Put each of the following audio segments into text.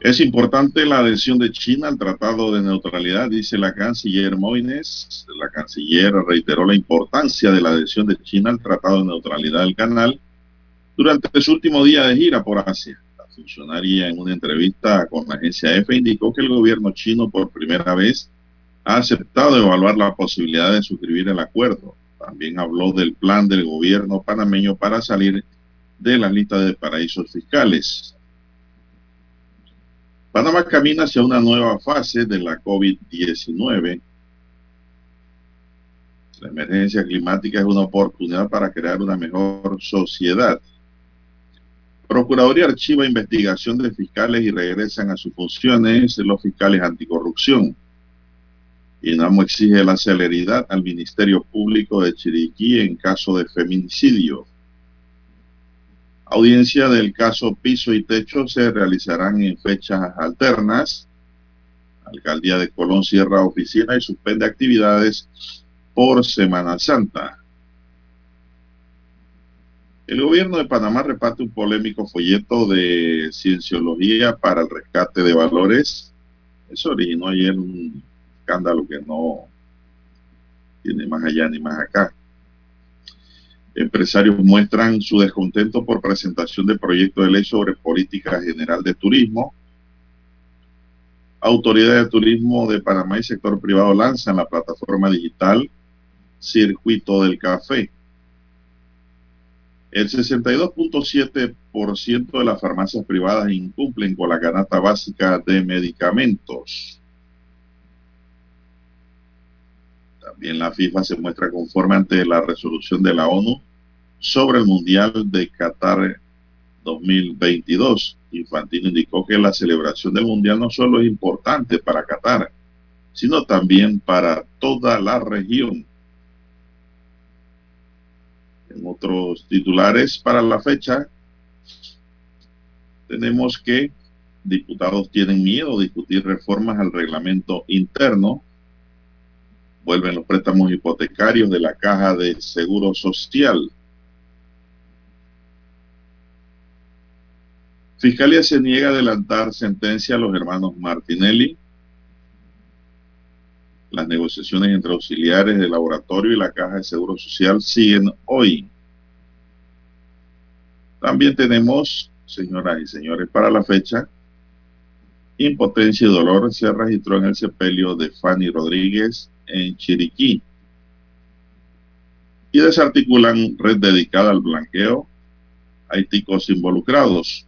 Es importante la adhesión de China al Tratado de Neutralidad, dice la canciller Moines. La canciller reiteró la importancia de la adhesión de China al Tratado de Neutralidad del Canal durante su último día de gira por Asia. La funcionaria en una entrevista con la agencia EFE indicó que el gobierno chino por primera vez ha aceptado evaluar la posibilidad de suscribir el acuerdo. También habló del plan del gobierno panameño para salir de la lista de paraísos fiscales. Panamá camina hacia una nueva fase de la COVID-19. La emergencia climática es una oportunidad para crear una mejor sociedad. Procuraduría archiva investigación de fiscales y regresan a sus funciones los fiscales anticorrupción. INAMO exige la celeridad al Ministerio Público de Chiriquí en caso de feminicidio. Audiencia del caso Piso y Techo se realizarán en fechas alternas. Alcaldía de Colón cierra oficina y suspende actividades por Semana Santa. El gobierno de Panamá reparte un polémico folleto de cienciología para el rescate de valores. Eso originó ayer un escándalo que no tiene más allá ni más acá. Empresarios muestran su descontento por presentación de proyecto de ley sobre política general de turismo. Autoridad de Turismo de Panamá y sector privado lanzan la plataforma digital Circuito del Café. El 62.7% de las farmacias privadas incumplen con la canasta básica de medicamentos. También la FIFA se muestra conforme ante la resolución de la ONU sobre el Mundial de Qatar 2022. Infantino indicó que la celebración del Mundial no solo es importante para Qatar, sino también para toda la región. En otros titulares para la fecha, tenemos que diputados tienen miedo a discutir reformas al reglamento interno. Vuelven los préstamos hipotecarios de la Caja de Seguro Social. Fiscalía se niega a adelantar sentencia a los hermanos Martinelli. Las negociaciones entre auxiliares del laboratorio y la Caja de Seguro Social siguen hoy. También tenemos, señoras y señores, para la fecha, impotencia y dolor se registró en el sepelio de Fanny Rodríguez en Chiriquí. Y desarticulan red dedicada al blanqueo. Hay ticos involucrados.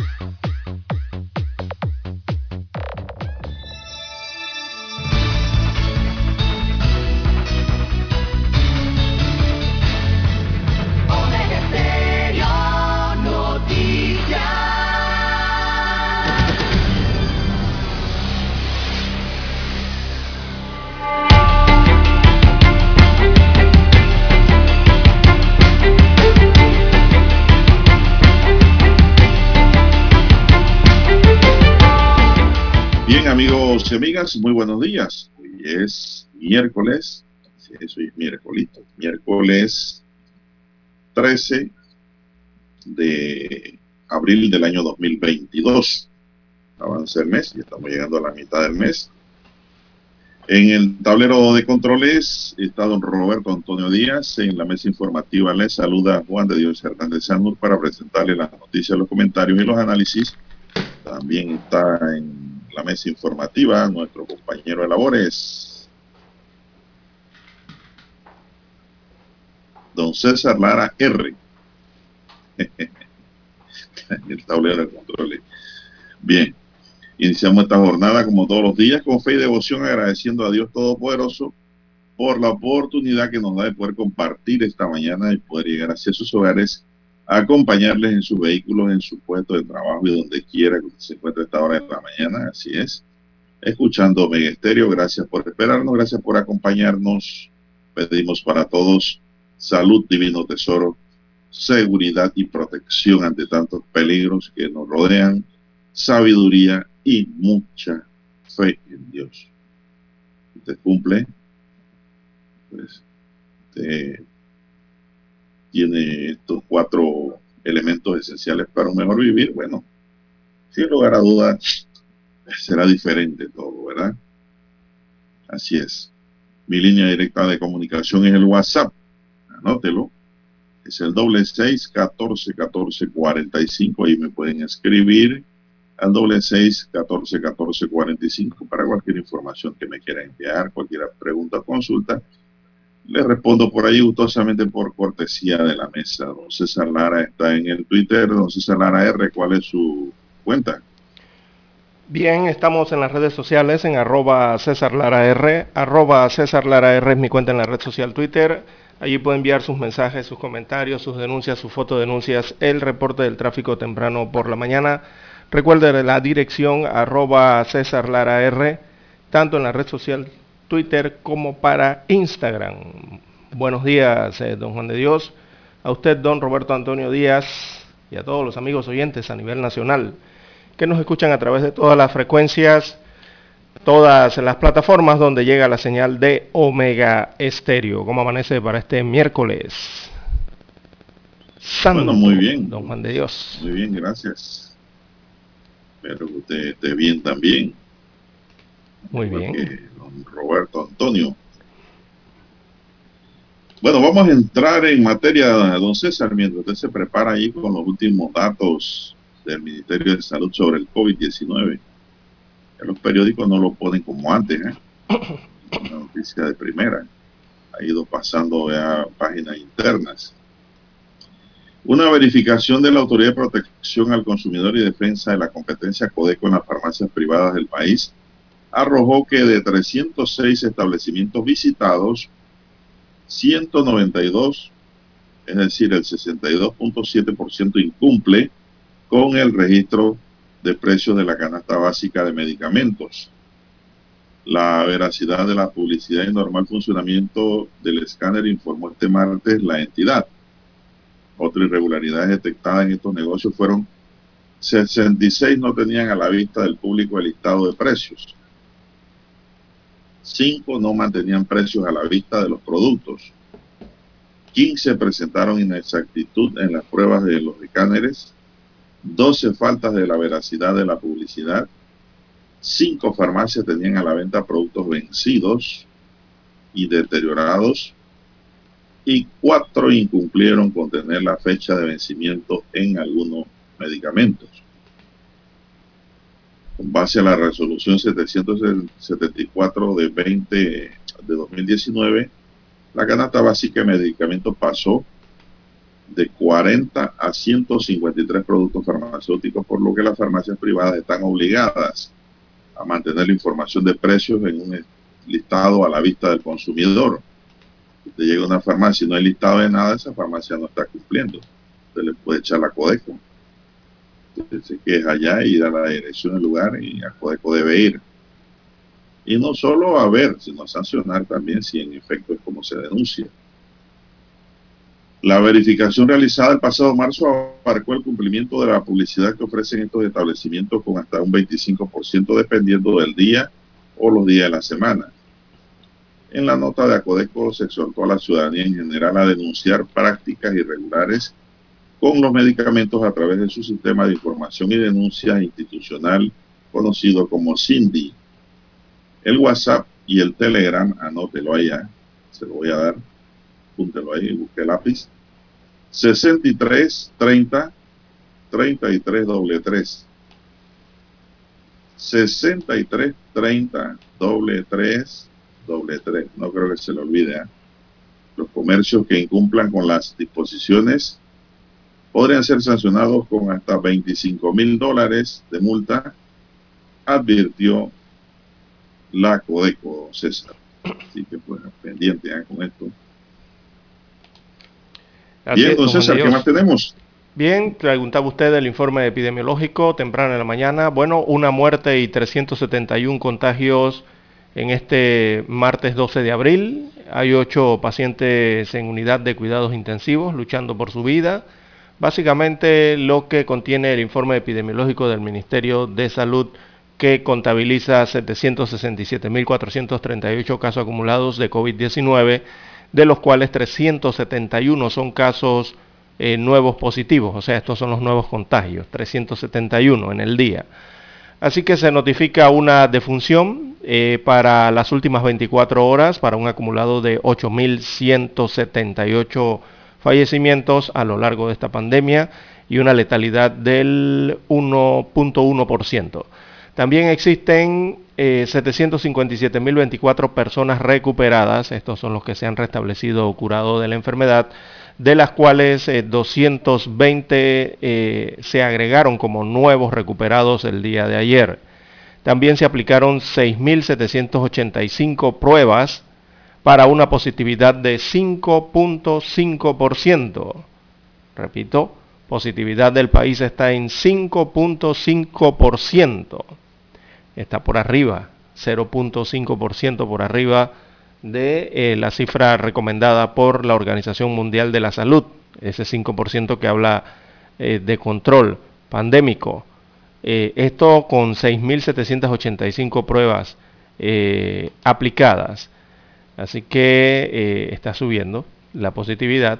Amigas, muy buenos días. Hoy es miércoles, es miércoles, miércoles 13 de abril del año 2022. Avanza el mes y estamos llegando a la mitad del mes. En el tablero de controles está don Roberto Antonio Díaz. En la mesa informativa le saluda Juan de Dios Hernández Sanur para presentarle las noticias, los comentarios y los análisis. También está en la mesa informativa, nuestro compañero de labores, don César Lara R. el tablero de control. Bien, iniciamos esta jornada como todos los días con fe y devoción, agradeciendo a Dios Todopoderoso por la oportunidad que nos da de poder compartir esta mañana y poder llegar hacia sus hogares acompañarles en sus vehículos, en su puesto de trabajo y donde quiera que se encuentre a esta hora de la mañana, así es. Escuchando Mega gracias por esperarnos, gracias por acompañarnos. Pedimos para todos salud, divino tesoro, seguridad y protección ante tantos peligros que nos rodean, sabiduría y mucha fe en Dios. Usted cumple, pues, tiene estos cuatro elementos esenciales para un mejor vivir, bueno, sin lugar a dudas, será diferente todo, ¿verdad? Así es. Mi línea directa de comunicación es el WhatsApp. Anótelo. Es el doble seis catorce catorce cuarenta y cinco. Ahí me pueden escribir al doble seis catorce catorce cuarenta y cinco para cualquier información que me quiera enviar, cualquier pregunta consulta le respondo por ahí gustosamente por cortesía de la mesa. Don César Lara está en el Twitter. Don César Lara R, ¿cuál es su cuenta? Bien, estamos en las redes sociales en arroba César Lara R. Arroba César Lara R es mi cuenta en la red social Twitter. Allí puede enviar sus mensajes, sus comentarios, sus denuncias, sus fotodenuncias, el reporte del tráfico temprano por la mañana. Recuerde la dirección arroba César Lara R, tanto en la red social Twitter como para Instagram. Buenos días, eh, don Juan de Dios. A usted, don Roberto Antonio Díaz, y a todos los amigos oyentes a nivel nacional que nos escuchan a través de todas las frecuencias, todas las plataformas donde llega la señal de Omega Estéreo. ¿Cómo amanece para este miércoles? Santo, muy bien. Don Juan de Dios. Muy bien, gracias. Espero que usted esté bien también. Muy bien. Roberto Antonio. Bueno, vamos a entrar en materia, don César, mientras usted se prepara ahí con los últimos datos del Ministerio de Salud sobre el COVID-19. Los periódicos no lo ponen como antes, ¿eh? Una noticia de primera. Ha ido pasando a páginas internas. Una verificación de la Autoridad de Protección al Consumidor y Defensa de la Competencia Codeco en las farmacias privadas del país arrojó que de 306 establecimientos visitados, 192, es decir, el 62.7% incumple con el registro de precios de la canasta básica de medicamentos. La veracidad de la publicidad y normal funcionamiento del escáner informó este martes la entidad. Otra irregularidad detectada en estos negocios fueron 66 no tenían a la vista del público el listado de precios. Cinco no mantenían precios a la vista de los productos. 15 presentaron inexactitud en las pruebas de los escáneres. 12 faltas de la veracidad de la publicidad. Cinco farmacias tenían a la venta productos vencidos y deteriorados. Y cuatro incumplieron con tener la fecha de vencimiento en algunos medicamentos con base a la resolución 774 de 20 de 2019, la canasta básica de medicamentos pasó de 40 a 153 productos farmacéuticos, por lo que las farmacias privadas están obligadas a mantener la información de precios en un listado a la vista del consumidor. Si usted llega a una farmacia y no hay listado de nada, esa farmacia no está cumpliendo. Usted le puede echar la codeco se queja allá y da la dirección del lugar y a Codeco debe ir. Y no solo a ver, sino a sancionar también si en efecto es como se denuncia. La verificación realizada el pasado marzo abarcó el cumplimiento de la publicidad que ofrecen estos establecimientos con hasta un 25% dependiendo del día o los días de la semana. En la nota de Acodeco se exhortó a la ciudadanía en general a denunciar prácticas irregulares con los medicamentos a través de su sistema de información y denuncia institucional conocido como CINDI. El WhatsApp y el Telegram, anótelo allá, se lo voy a dar, púntelo ahí, busque lápiz. 63 30 33 doble 3. 63 30 doble 3 doble 3. No creo que se lo olvide. ¿eh? Los comercios que incumplan con las disposiciones podrían ser sancionados con hasta 25 mil dólares de multa, advirtió la Codeco César. Así que pues pendiente ¿eh? con esto. Bien, don César, ¿qué más tenemos? Bien, preguntaba usted el informe epidemiológico temprano en la mañana. Bueno, una muerte y 371 contagios en este martes 12 de abril. Hay ocho pacientes en unidad de cuidados intensivos luchando por su vida. Básicamente lo que contiene el informe epidemiológico del Ministerio de Salud que contabiliza 767.438 casos acumulados de COVID-19, de los cuales 371 son casos eh, nuevos positivos, o sea, estos son los nuevos contagios, 371 en el día. Así que se notifica una defunción eh, para las últimas 24 horas, para un acumulado de 8.178 fallecimientos a lo largo de esta pandemia y una letalidad del 1.1%. También existen eh, 757.024 personas recuperadas, estos son los que se han restablecido o curado de la enfermedad, de las cuales 220 eh, eh, se agregaron como nuevos recuperados el día de ayer. También se aplicaron 6.785 pruebas para una positividad de 5.5%. Repito, positividad del país está en 5.5%. Está por arriba, 0.5% por arriba de eh, la cifra recomendada por la Organización Mundial de la Salud, ese 5% que habla eh, de control pandémico. Eh, esto con 6.785 pruebas aplicadas. Así que está subiendo la positividad.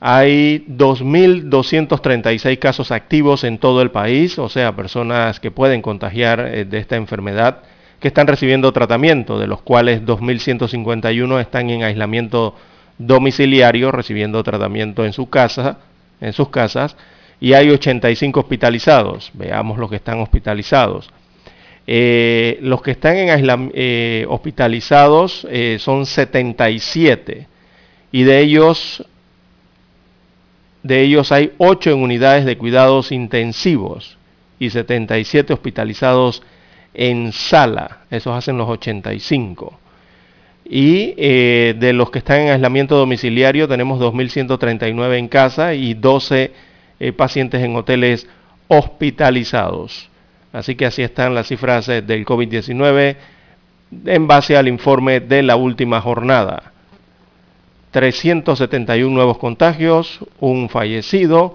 Hay 2.236 casos activos en todo el país, o sea, personas que pueden contagiar de esta enfermedad que están recibiendo tratamiento, de los cuales 2.151 están en aislamiento domiciliario, recibiendo tratamiento en su casa, en sus casas, y hay 85 hospitalizados. Veamos los que están hospitalizados. Eh, los que están en eh, hospitalizados eh, son 77 y de ellos de ellos hay 8 en unidades de cuidados intensivos y 77 hospitalizados en sala, esos hacen los 85. Y de los que están en aislamiento domiciliario tenemos 2.139 en casa y 12 eh, pacientes en hoteles hospitalizados. Así que así están las cifras eh, del COVID-19 en base al informe de la última jornada. 371 nuevos contagios, un fallecido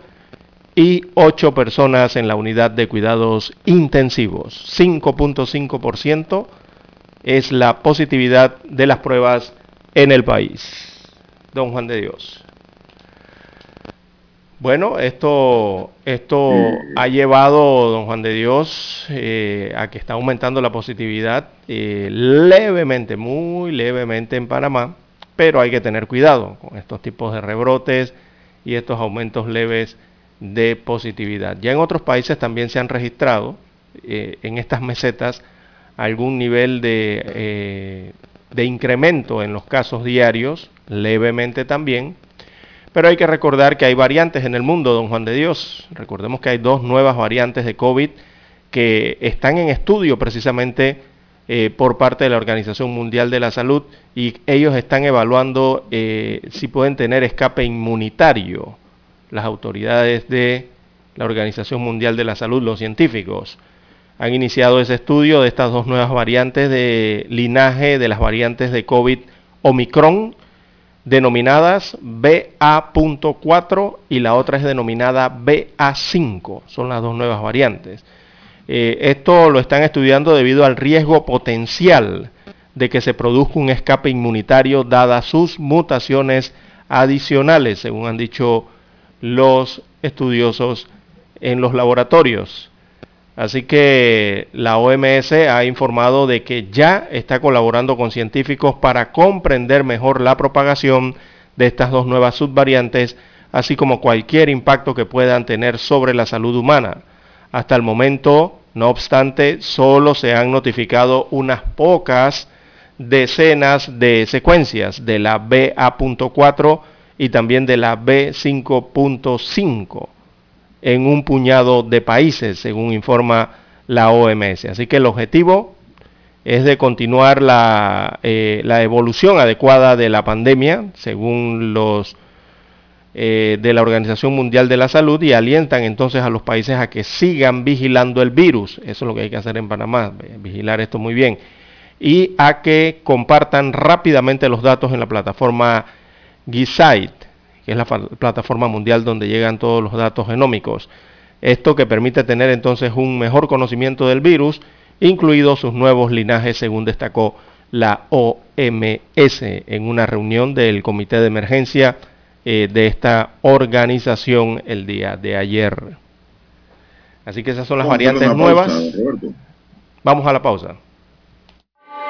y 8 personas en la unidad de cuidados intensivos. 5.5% es la positividad de las pruebas en el país. Don Juan de Dios. Bueno, esto, esto ha llevado, don Juan de Dios, eh, a que está aumentando la positividad eh, levemente, muy levemente en Panamá, pero hay que tener cuidado con estos tipos de rebrotes y estos aumentos leves de positividad. Ya en otros países también se han registrado eh, en estas mesetas algún nivel de, eh, de incremento en los casos diarios, levemente también, pero hay que recordar que hay variantes en el mundo, don Juan de Dios. Recordemos que hay dos nuevas variantes de COVID que están en estudio precisamente eh, por parte de la Organización Mundial de la Salud y ellos están evaluando si pueden tener escape inmunitario las autoridades de la Organización Mundial de la Salud, los científicos, han iniciado ese estudio de estas dos nuevas variantes de linaje de las variantes de COVID Omicron, denominadas BA.4 y la otra es denominada BA5. Son las dos nuevas variantes. Eh, esto lo están estudiando debido al riesgo potencial de que se produzca un escape inmunitario dadas sus mutaciones adicionales, según han dicho los estudiosos en los laboratorios. Así que la OMS ha informado de que ya está colaborando con científicos para comprender mejor la propagación de estas dos nuevas subvariantes, así como cualquier impacto que puedan tener sobre la salud humana. Hasta el momento, no obstante, solo se han notificado unas pocas decenas de secuencias de la BA.4 y también de la B5.5 en un puñado de países, según informa la OMS. Así que el objetivo es de continuar la, eh, la evolución adecuada de la pandemia, según los eh, de la Organización Mundial de la Salud y alientan entonces a los países a que sigan vigilando el virus. Eso es lo que hay que hacer en Panamá, vigilar esto muy bien. Y a que compartan rápidamente los datos en la plataforma Gisaid, que es la plataforma mundial donde llegan todos los datos genómicos. Esto que permite tener entonces un mejor conocimiento del virus, incluidos sus nuevos linajes, según destacó la OMS en una reunión del Comité de Emergencia eh, de esta organización el día de ayer. Así que esas son las variantes nuevas. Vamos a la pausa.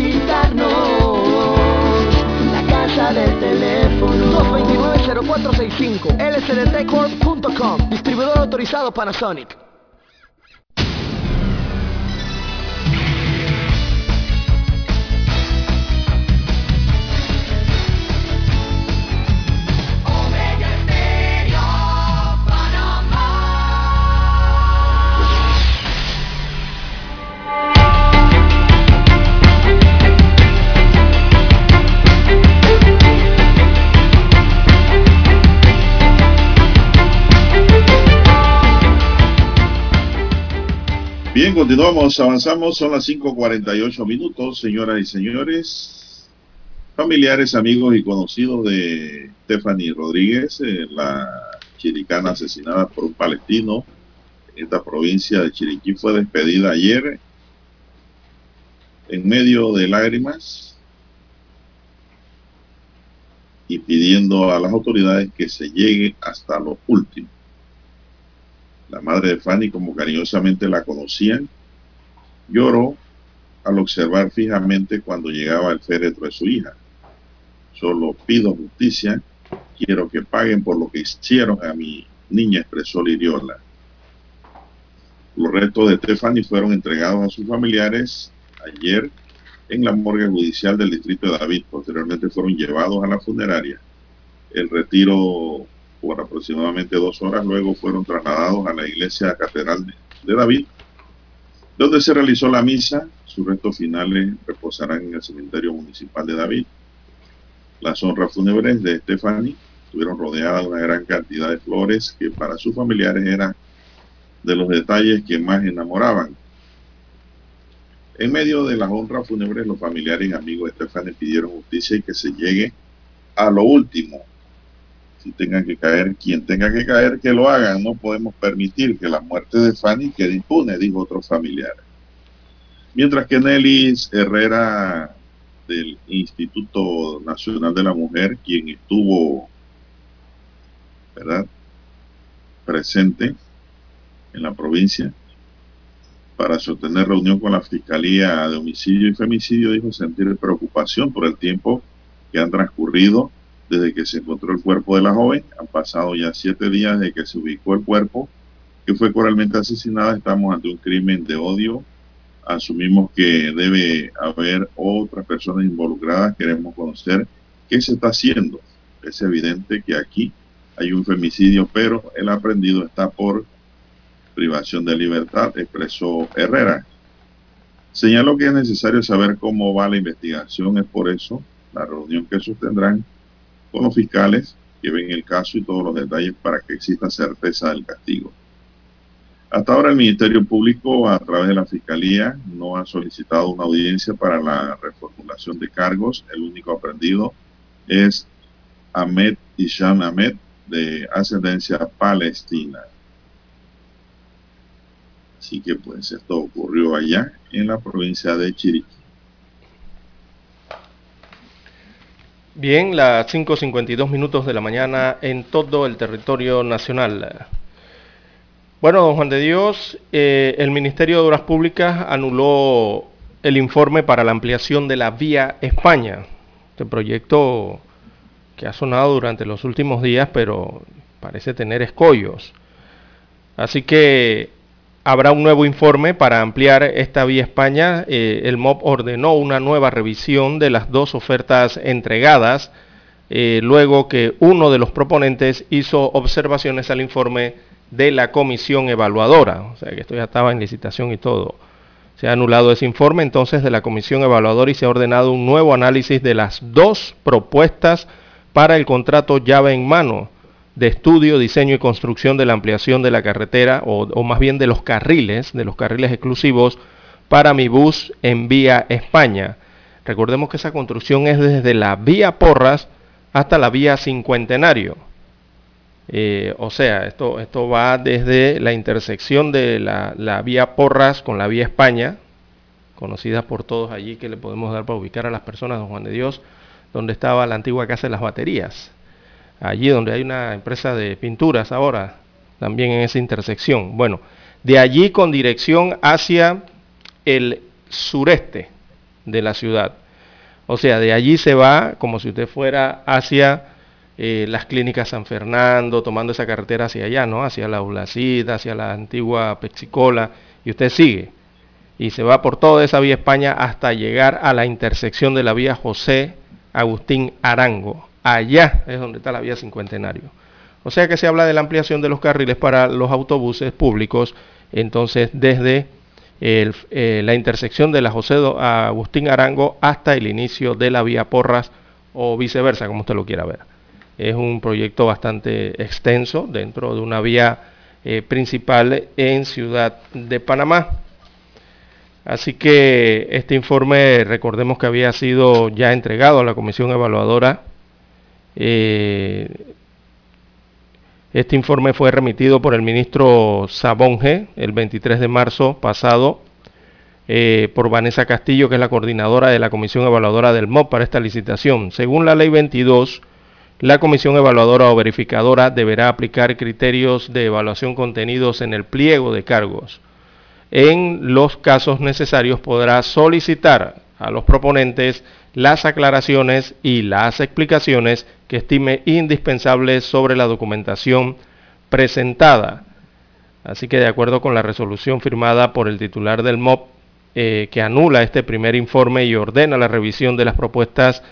a visitarnos. La casa del teléfono 229-0465 lsdtcorp.com Distribuidor autorizado Panasonic Bien, continuamos, avanzamos, son las 5.48 minutos, señoras y señores. Familiares, amigos y conocidos de Stephanie Rodríguez, eh, la chiricana asesinada por un palestino en esta provincia de Chiriquí, fue despedida ayer en medio de lágrimas y pidiendo a las autoridades que se llegue hasta lo último la madre de Fanny, como cariñosamente la conocían, lloró al observar fijamente cuando llegaba el féretro de su hija. Solo pido justicia, quiero que paguen por lo que hicieron a mi niña, expresó Liriola. Los restos de Stephanie fueron entregados a sus familiares ayer en la morgue judicial del distrito de David. Posteriormente fueron llevados a la funeraria. El retiro por aproximadamente dos horas. Luego fueron trasladados a la iglesia catedral de David, donde se realizó la misa. Sus restos finales reposarán en el cementerio municipal de David. Las honras fúnebres de Stephanie estuvieron rodeadas de una gran cantidad de flores que para sus familiares eran de los detalles que más enamoraban. En medio de las honras fúnebres, los familiares y amigos de Stephanie pidieron justicia y que se llegue a lo último si tengan que caer, quien tenga que caer, que lo hagan. No podemos permitir que la muerte de Fanny quede impune, dijo otro familiar. Mientras que Nelly Herrera del Instituto Nacional de la Mujer, quien estuvo ¿verdad? presente en la provincia para sostener reunión con la Fiscalía de Homicidio y Femicidio, dijo sentir preocupación por el tiempo que han transcurrido desde que se encontró el cuerpo de la joven. Han pasado ya siete días desde que se ubicó el cuerpo, que fue coralmente asesinada. Estamos ante un crimen de odio. Asumimos que debe haber otras personas involucradas. Queremos conocer ¿qué se está haciendo? Es evidente que aquí hay un femicidio, pero el aprendido está por privación de libertad, expresó Herrera. Señaló que es necesario saber cómo va la investigación, es por eso la reunión que sostendrán con los fiscales que ven el caso y todos los detalles para que exista certeza del castigo. Hasta ahora el Ministerio Público, a través de la Fiscalía, no ha solicitado una audiencia para la reformulación de cargos. El único aprendido es Ahmed Isham Ahmed, de ascendencia palestina. Así que pues esto ocurrió allá en la provincia de Chiriquí. Bien, las 5.52 minutos de la mañana en todo el territorio nacional. Bueno, don Juan de Dios, eh, el Ministerio de Obras Públicas anuló el informe para la ampliación de la vía España. Este proyecto que ha sonado durante los últimos días, pero parece tener escollos. Así que habrá un nuevo informe para ampliar esta vía España. Eh, el MOP ordenó una nueva revisión de las dos ofertas entregadas, eh, luego que uno de los proponentes hizo observaciones al informe de la comisión evaluadora. O sea que esto ya estaba en licitación y todo. Se ha anulado ese informe entonces de la comisión evaluadora y se ha ordenado un nuevo análisis de las dos propuestas para el contrato llave en mano de estudio, diseño y construcción de la ampliación de la carretera o, más bien de los carriles, de los carriles exclusivos para mi bus en vía España. Recordemos que esa construcción es desde la vía Porras hasta la vía Cincuentenario eh, o sea, esto, esto va desde la intersección de la, vía Porras con la vía España, conocida por todos allí que le podemos dar para ubicar a las personas, don Juan de Dios, donde estaba la antigua Casa de las Baterías. Allí donde hay una empresa de pinturas ahora, también en esa intersección. Bueno, de allí con dirección hacia el sureste de la ciudad. O sea, de allí se va como si usted fuera hacia eh, las clínicas San Fernando, tomando esa carretera hacia allá, ¿no? Hacia la Ulacita, hacia la antigua Pexicola, y usted sigue. Y se va por toda esa vía España hasta llegar a la intersección de la vía José Agustín Arango. Allá es donde está la vía Cincuentenario. O sea que se habla de la ampliación de los carriles para los autobuses públicos, entonces desde eh, la intersección de la José Agustín Arango hasta el inicio de la vía Porras o viceversa, como usted lo quiera ver. Es un proyecto bastante extenso dentro de una vía eh, principal en Ciudad de Panamá. Así que este informe, recordemos que había sido ya entregado a la Comisión Evaluadora. Eh, este informe fue remitido por el ministro Sabonge el 23 de marzo pasado eh, por Vanessa Castillo, que es la coordinadora de la Comisión Evaluadora del MOP para esta licitación. Según la Ley 22, la comisión evaluadora o verificadora deberá aplicar criterios de evaluación contenidos en el pliego de cargos. En los casos necesarios podrá solicitar a los proponentes las aclaraciones y las explicaciones que estime indispensables sobre la documentación presentada. Así que de acuerdo con la resolución firmada por el titular del MOP, eh, que anula este primer informe y ordena la revisión de las propuestas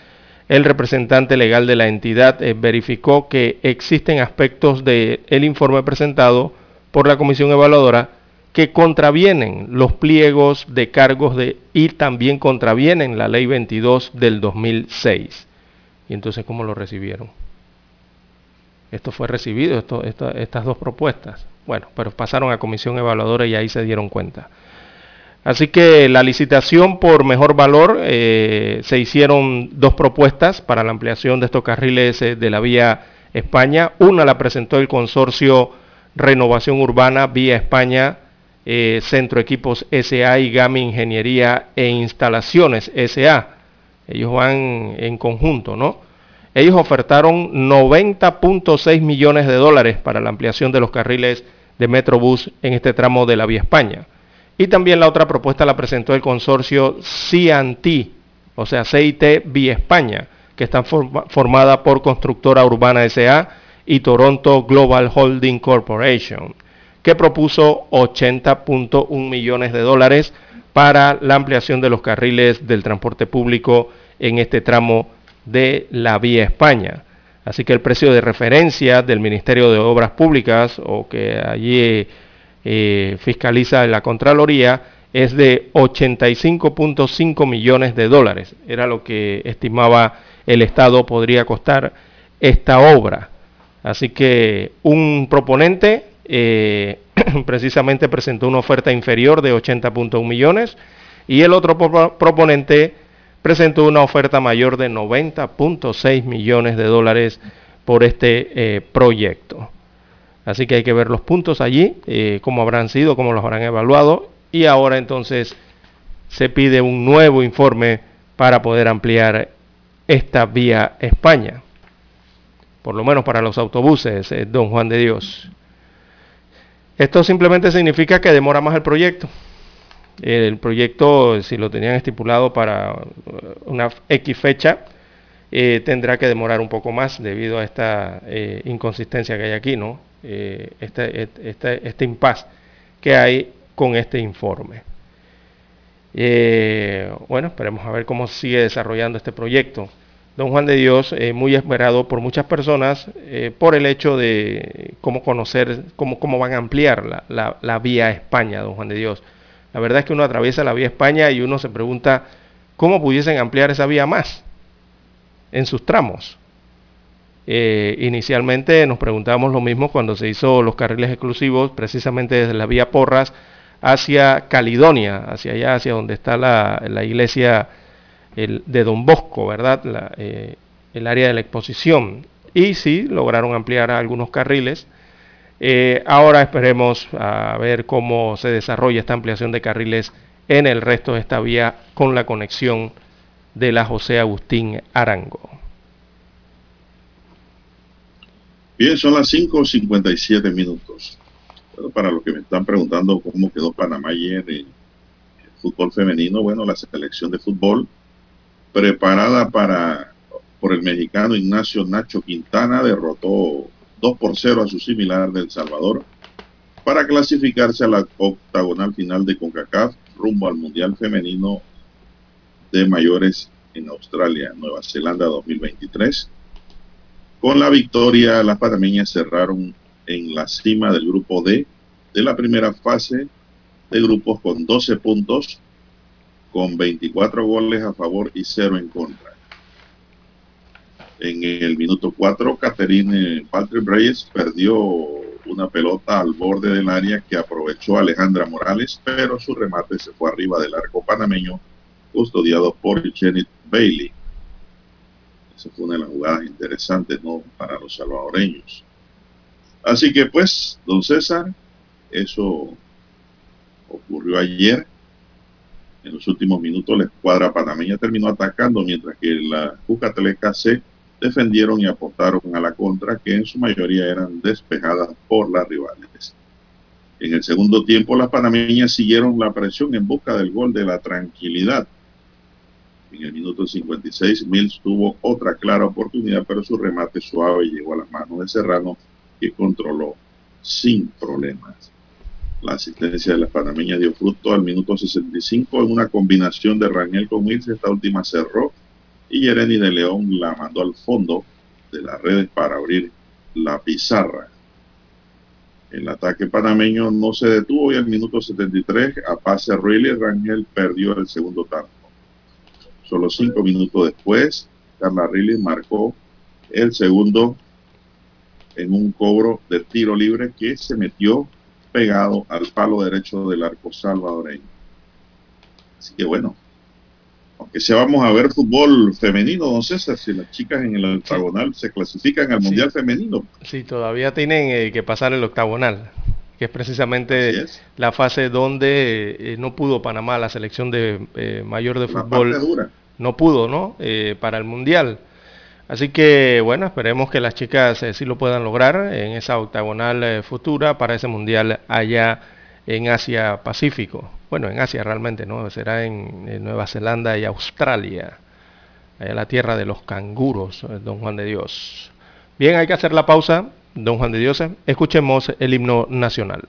el representante legal de la entidad eh, verificó que existen aspectos del informe presentado por la comisión evaluadora que contravienen los pliegos de cargos de, y también contravienen la ley 22 del 2006. Y entonces, ¿cómo lo recibieron? Esto fue recibido, estas dos propuestas. Bueno, pero pasaron a comisión evaluadora y ahí se dieron cuenta. Así que la licitación por mejor valor, eh, se hicieron dos propuestas para la ampliación de estos carriles eh, de la vía España. Una la presentó el consorcio Renovación Urbana Vía España, eh, Centro Equipos SA y GAMI Ingeniería e Instalaciones SA. Ellos van en conjunto, ¿no? Ellos ofertaron 90.6 millones de dólares para la ampliación de los carriles de Metrobús en este tramo de la Vía España. Y también la otra propuesta la presentó el consorcio CIANTI, o sea, CIT Vía España, que está formada por Constructora Urbana SA y Toronto Global Holding Corporation, que propuso 80.1 millones de dólares para la ampliación de los carriles del transporte público en este tramo de la vía España. Así que el precio de referencia del Ministerio de Obras Públicas o que allí eh, fiscaliza la Contraloría es de 85.5 millones de dólares. Era lo que estimaba el Estado podría costar esta obra. Así que un proponente eh, precisamente presentó una oferta inferior de 80.1 millones y el otro proponente presentó una oferta mayor de 90.6 millones de dólares por este eh, proyecto. Así que hay que ver los puntos allí, eh, cómo habrán sido, cómo los habrán evaluado y ahora entonces se pide un nuevo informe para poder ampliar esta vía España, por lo menos para los autobuses, don Juan de Dios. Esto simplemente significa que demora más el proyecto. El proyecto, si lo tenían estipulado para una X fecha, eh, tendrá que demorar un poco más debido a esta eh, inconsistencia que hay aquí, ¿no? Eh, este, este, este impasse que hay con este informe. bueno, esperemos a ver cómo sigue desarrollando este proyecto. Don Juan de Dios, muy esperado por muchas personas por el hecho de cómo conocer, cómo, cómo van a ampliar la, la, la vía España, don Juan de Dios. La verdad es que uno atraviesa la vía España y uno se pregunta cómo pudiesen ampliar esa vía más en sus tramos. Eh, inicialmente nos preguntábamos lo mismo cuando se hizo los carriles exclusivos precisamente desde la vía Porras hacia Caledonia, hacia allá, hacia donde está la, iglesia de Don Bosco, ¿verdad? Eh, el área de la exposición. Y sí, lograron ampliar algunos carriles eh, ahora esperemos a ver cómo se desarrolla esta ampliación de carriles en el resto de esta vía con la conexión de la José Agustín Arango. Bien, son las 5.57 minutos. para los que me están preguntando cómo quedó Panamá ayer en el fútbol femenino, bueno, la selección de fútbol preparada para por el mexicano Ignacio Nacho Quintana derrotó 2 por 0 a su similar del Salvador para clasificarse a la octagonal final de CONCACAF rumbo al Mundial Femenino de Mayores en Australia, Nueva Zelanda 2023. Con la victoria, las panameñas cerraron en la cima del grupo D de la primera fase de grupos con 12 puntos, con 24 goles a favor y 0 en contra. En el minuto 4, Catherine Patrick Reyes perdió una pelota al borde del área que aprovechó Alejandra Morales, pero su remate se fue arriba del arco panameño, custodiado por Janet Bailey. Esa fue una de las jugadas interesantes ¿no? para los salvadoreños. Así que pues, don César, eso ocurrió ayer. En los últimos minutos la escuadra panameña terminó atacando mientras que la Jucateleca se defendieron y apostaron a la contra, que en su mayoría eran despejadas por las rivales. En el segundo tiempo, las panameñas siguieron la presión en busca del gol de la tranquilidad. En el minuto 56, Mills tuvo otra clara oportunidad, pero su remate suave llegó a las manos de Serrano, que controló sin problemas. La asistencia de las panameñas dio fruto al minuto 65 en una combinación de Rangel con Mills. Esta última cerró y Yereni de León la mandó al fondo de las redes para abrir la pizarra. El ataque panameño no se detuvo y al minuto 73, a pase Riley, Rangel perdió el segundo tanto. Solo cinco minutos después, Carla Riley marcó el segundo en un cobro de tiro libre que se metió pegado al palo derecho del arco salvadoreño. Así que bueno, aunque sea vamos a ver fútbol femenino, don César, si las chicas en el octagonal se clasifican al Mundial Femenino. Sí, todavía tienen eh, que pasar el octagonal, que es precisamente la fase donde eh, no pudo Panamá, la selección de eh, mayor de fútbol, no pudo, ¿no? para el Mundial. Así que, bueno, esperemos que las chicas sí lo puedan lograr en esa octagonal futura para ese Mundial allá en Asia Pacífico bueno, en Asia realmente, ¿no? Será en, Nueva Zelanda y Australia, allá la tierra de los canguros, eh, don Juan de Dios. Bien, hay que hacer la pausa, don Juan de Dios. Escuchemos el himno nacional.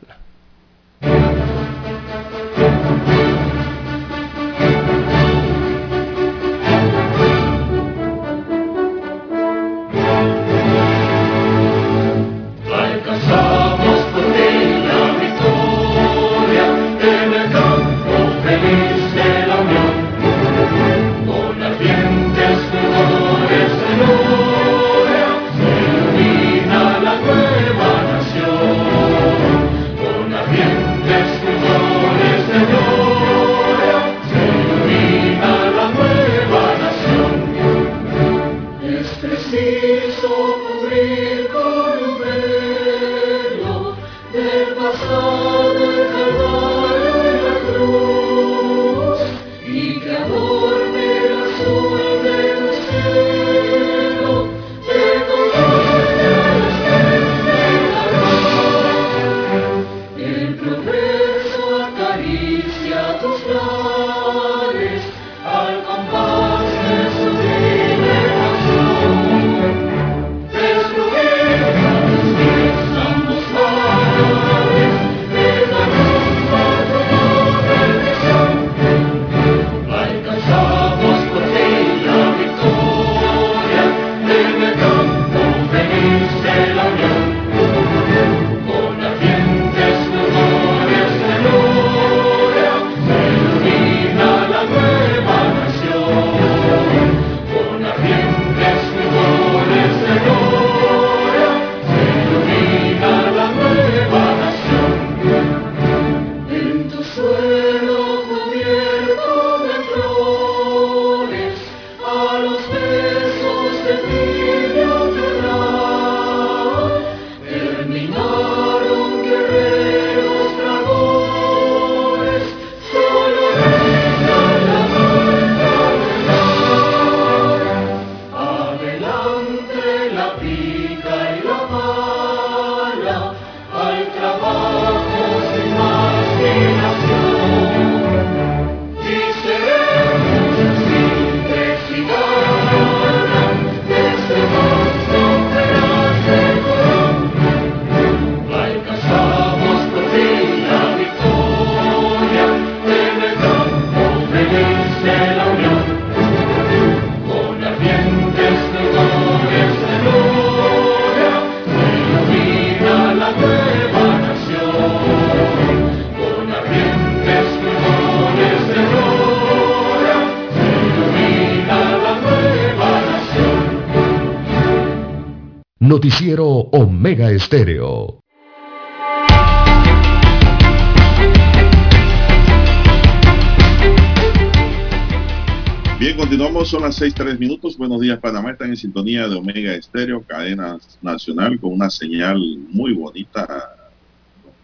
6, 3 minutos. Buenos días, Panamá. Están en sintonía de Omega Estéreo, cadena nacional, con una señal muy bonita.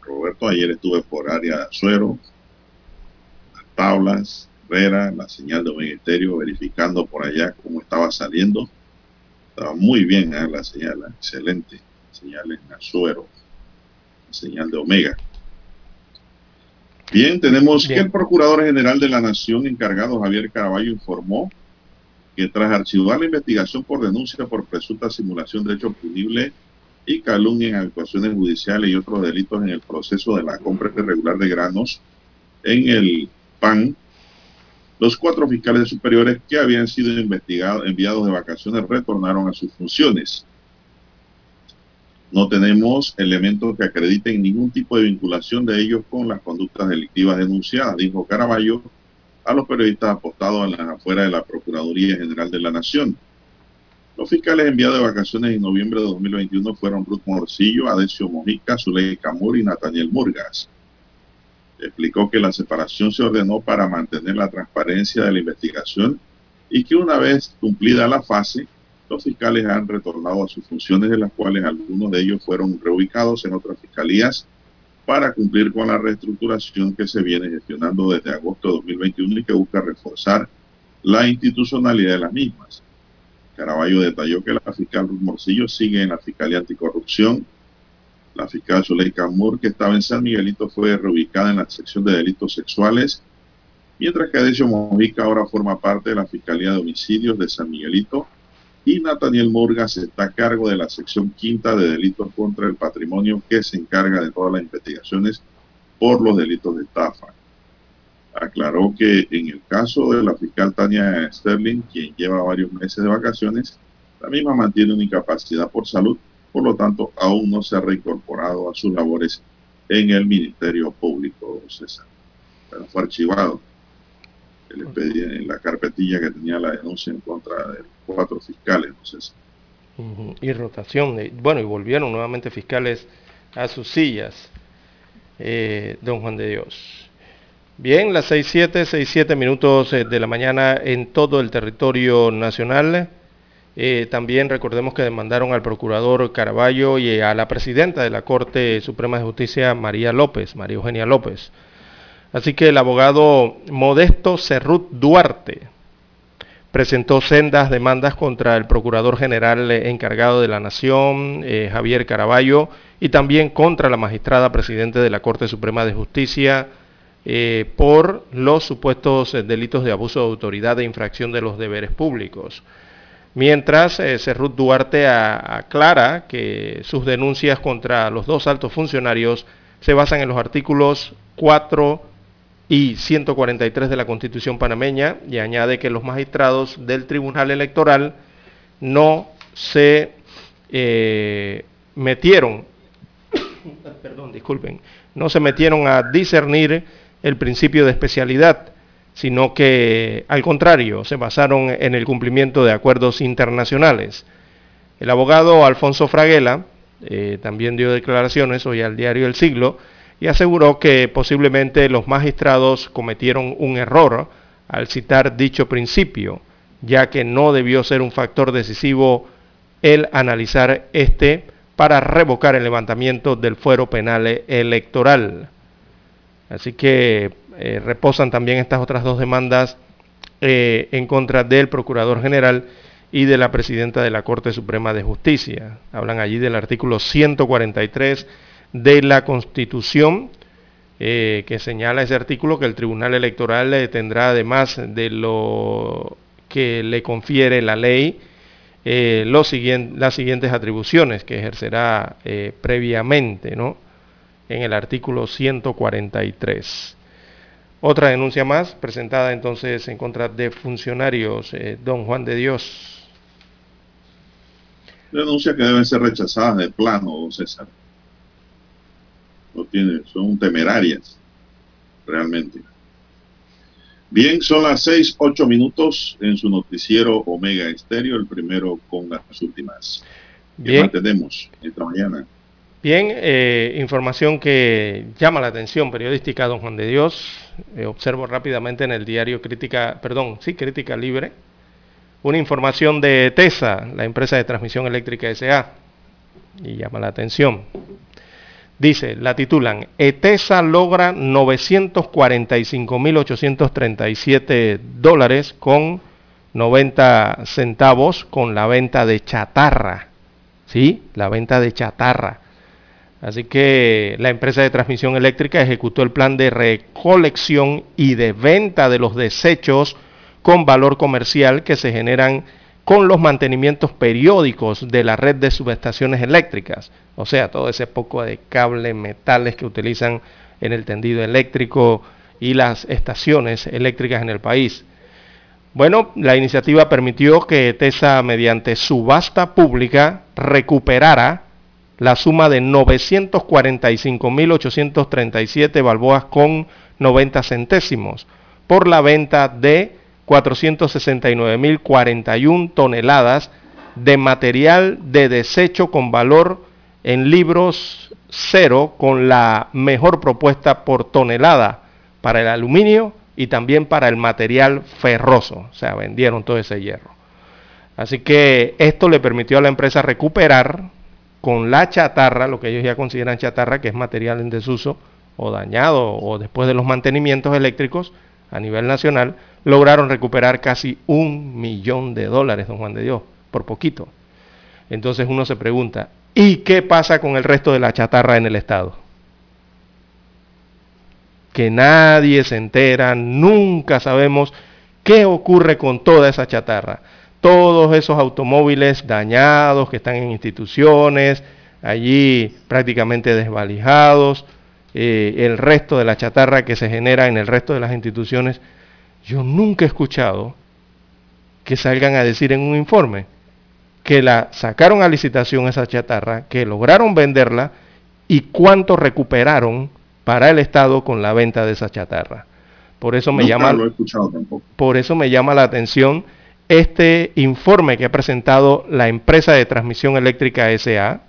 Roberto, ayer estuve por área suero, las tablas, Herrera, la señal de Omega Estéreo, verificando por allá cómo estaba saliendo. Estaba muy bien ¿eh? la señal, ¿eh? excelente. Señal en Azuero, señal de Omega. Bien, tenemos que el Procurador General de la Nación encargado Javier Caraballo informó que tras archivar la investigación por denuncia por presunta simulación de hecho punible y calumnia en actuaciones judiciales y otros delitos en el proceso de la compra irregular de granos en el PAN, los cuatro fiscales superiores que habían sido investigados, enviados de vacaciones, retornaron a sus funciones. No tenemos elementos que acrediten ningún tipo de vinculación de ellos con las conductas delictivas denunciadas, dijo Caraballo a los periodistas apostados en las afueras de la Procuraduría General de la Nación. Los fiscales enviados de vacaciones en noviembre de 2021 fueron Ruth Morcillo, Adesio Mojica, Zuley Camur y Nathaniel Murgas explicó que la separación se ordenó para mantener la transparencia de la investigación y que una vez cumplida la fase, los fiscales han retornado a sus funciones, de las cuales algunos de ellos fueron reubicados en otras fiscalías para cumplir con la reestructuración que se viene gestionando desde agosto de 2021 y que busca reforzar la institucionalidad de las mismas. Caraballo detalló que la fiscal Ruth Morcillo sigue en la Fiscalía Anticorrupción la fiscal Zuleika Moore, que estaba en San Miguelito, fue reubicada en la sección de delitos sexuales, mientras que Adesio Mojica ahora forma parte de la Fiscalía de Homicidios de San Miguelito y Nathaniel Murgas está a cargo de la sección quinta de delitos contra el patrimonio que se encarga de todas las investigaciones por los delitos de estafa. Aclaró que en el caso de la fiscal Tania Sterling, quien lleva varios meses de vacaciones, la misma mantiene una incapacidad por salud por lo tanto aún no se ha reincorporado a sus labores en el Ministerio Público, César. Fue archivado en la carpetilla que tenía la denuncia en contra de cuatro fiscales, César. Y rotación, bueno, y volvieron nuevamente fiscales a sus sillas, eh, don Juan de Dios. Bien, las 6.7, 6.7 minutos eh, de la mañana en todo el territorio nacional. Eh, también recordemos que demandaron al procurador Caraballo y a la presidenta de la Corte Suprema de Justicia, María López, María Eugenia López. Así que el abogado Modesto Cerrut Duarte presentó sendas demandas contra el procurador general encargado de la Nación, eh, Javier Caraballo, y también contra la magistrada presidente de la Corte Suprema de Justicia eh, por los supuestos delitos de abuso de autoridad e infracción de los deberes públicos. Mientras, eh, Duarte aclara que sus denuncias contra los dos altos funcionarios se basan en los artículos 4 y 143 de la Constitución panameña y añade que los magistrados del Tribunal Electoral no se eh, metieron, perdón, disculpen, no se metieron a discernir el principio de especialidad sino que al contrario, se basaron en el cumplimiento de acuerdos internacionales. El abogado Alfonso Fraguela eh, también dio declaraciones hoy al diario El Siglo y aseguró que posiblemente los magistrados cometieron un error al citar dicho principio, ya que no debió ser un factor decisivo el analizar este para revocar el levantamiento del fuero penal electoral. Así que eh, reposan también estas otras dos demandas eh, en contra del Procurador General y de la Presidenta de la Corte Suprema de Justicia. Hablan allí del artículo 143 de la Constitución, eh, que señala ese artículo que el Tribunal Electoral tendrá, además de lo que le confiere la ley, las siguientes atribuciones que ejercerá previamente, ¿no? En el artículo 143. Otra denuncia más presentada entonces en contra de funcionarios, eh, don Juan de Dios. Denuncia que deben ser rechazadas de plano, don César. No tiene, son temerarias, realmente. Bien, son las seis, ocho minutos en su noticiero Omega Estéreo, el primero con las últimas. Bien. tenemos esta mañana? Bien, eh, información que llama la atención periodística, don Juan de Dios. Eh, observo rápidamente en el diario Crítica, perdón, sí, Crítica Libre, una información de TESA, la empresa de transmisión eléctrica SA, y llama la atención. Dice, la titulan, ETESA logra 945.837 dólares con 90 centavos con la venta de chatarra. ¿Sí? La venta de chatarra. Así que la empresa de transmisión eléctrica ejecutó el plan de recolección y de venta de los desechos con valor comercial que se generan con los mantenimientos periódicos de la red de subestaciones eléctricas, o sea, todo ese poco de cable, metales que utilizan en el tendido eléctrico y las estaciones eléctricas en el país. Bueno, la iniciativa permitió que TESA, mediante subasta pública, recuperara la suma de 945.837 balboas con 90 centésimos por la venta de 469.041 toneladas de material de desecho con valor en libros cero con la mejor propuesta por tonelada para el aluminio y también para el material ferroso. O sea, vendieron todo ese hierro. Así que esto le permitió a la empresa recuperar con la chatarra, lo que ellos ya consideran chatarra, que es material en desuso o dañado o después de los mantenimientos eléctricos a nivel nacional, lograron recuperar casi un millón de dólares, don Juan de Dios, por poquito. Entonces uno se pregunta, ¿y qué pasa con el resto de la chatarra en el Estado? Que nadie se entera, nunca sabemos qué ocurre con toda esa chatarra todos esos automóviles dañados que están en instituciones, allí prácticamente desvalijados, eh, el resto de la chatarra que se genera en el resto de las instituciones, yo nunca he escuchado que salgan a decir en un informe que la sacaron a licitación esa chatarra, que lograron venderla y cuánto recuperaron para el Estado con la venta de esa chatarra. Por eso me llama por eso me llama la atención este informe que ha presentado la empresa de transmisión eléctrica SA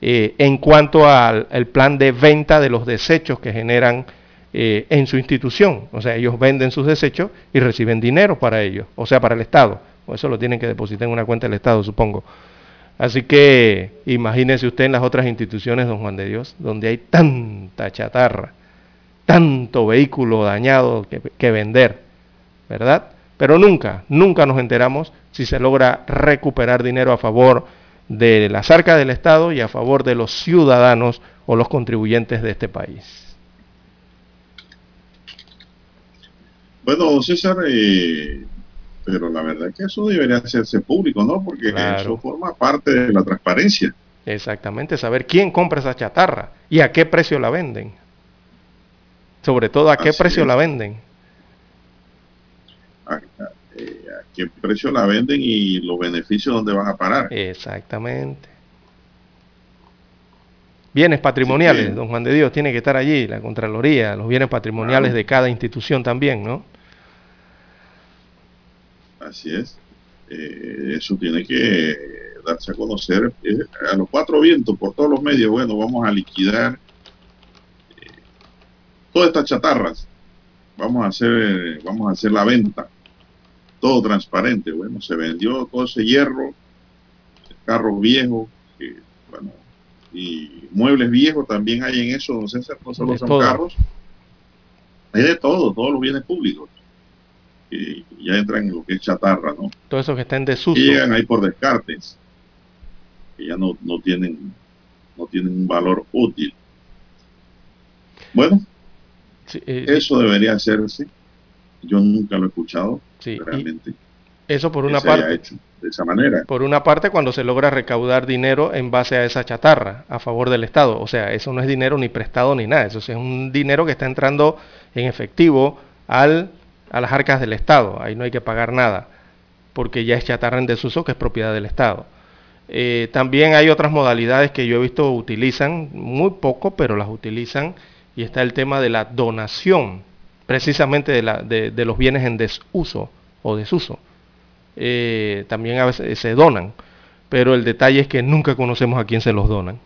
eh, en cuanto al plan de venta de los desechos que generan eh, en su institución. O sea, ellos venden sus desechos y reciben dinero para ellos, o sea, para el Estado, O eso lo tienen que depositar en una cuenta del Estado, supongo. Así que imagínese usted en las otras instituciones, don Juan de Dios, donde hay tanta chatarra, tanto vehículo dañado que, que vender, ¿verdad? Pero nunca, nunca nos enteramos si se logra recuperar dinero a favor de las arcas del Estado y a favor de los ciudadanos o los contribuyentes de este país. Bueno, César, eh, pero la verdad es que eso debería hacerse público, ¿no? Porque eso forma parte de la transparencia. Exactamente, saber quién compra esa chatarra y a qué precio la venden. Sobre todo a qué precio la venden. A, eh, a, qué precio la venden y los beneficios dónde van a parar. Exactamente. Bienes patrimoniales, don Juan de Dios, tiene que estar allí, la Contraloría, los bienes patrimoniales de cada institución también, ¿no? Así es. Eh, eso tiene que darse a conocer eh, a los cuatro vientos, por todos los medios. Bueno, vamos a liquidar eh, todas estas chatarras. Vamos a hacer, vamos a hacer la venta. Todo transparente. Bueno, se vendió todo ese hierro, carros viejos, bueno, y muebles viejos también hay en eso, no sé, no solo son carros. Hay de todo, todos los bienes públicos que ya entran en lo que es chatarra, ¿no? Todo eso que está en desuso. Y llegan ahí por descartes, que ya no, no tienen no tienen un valor útil. Bueno, eh, eso debería hacerse. Yo nunca lo he escuchado, realmente. Eso por una parte. de esa manera. Por una parte, cuando se logra recaudar dinero en base a esa chatarra a favor del Estado. O sea, eso no es dinero ni prestado ni nada. Eso es un dinero que está entrando en efectivo al a las arcas del Estado. Ahí no hay que pagar nada, porque ya es chatarra en desuso que es propiedad del Estado. Eh, también hay otras modalidades que yo he visto utilizan, muy poco, pero las utilizan, y está el tema de la donación, precisamente de, la, de, los bienes en desuso o desuso. Eh, también a veces se donan, pero el detalle es que nunca conocemos a quién se los donan.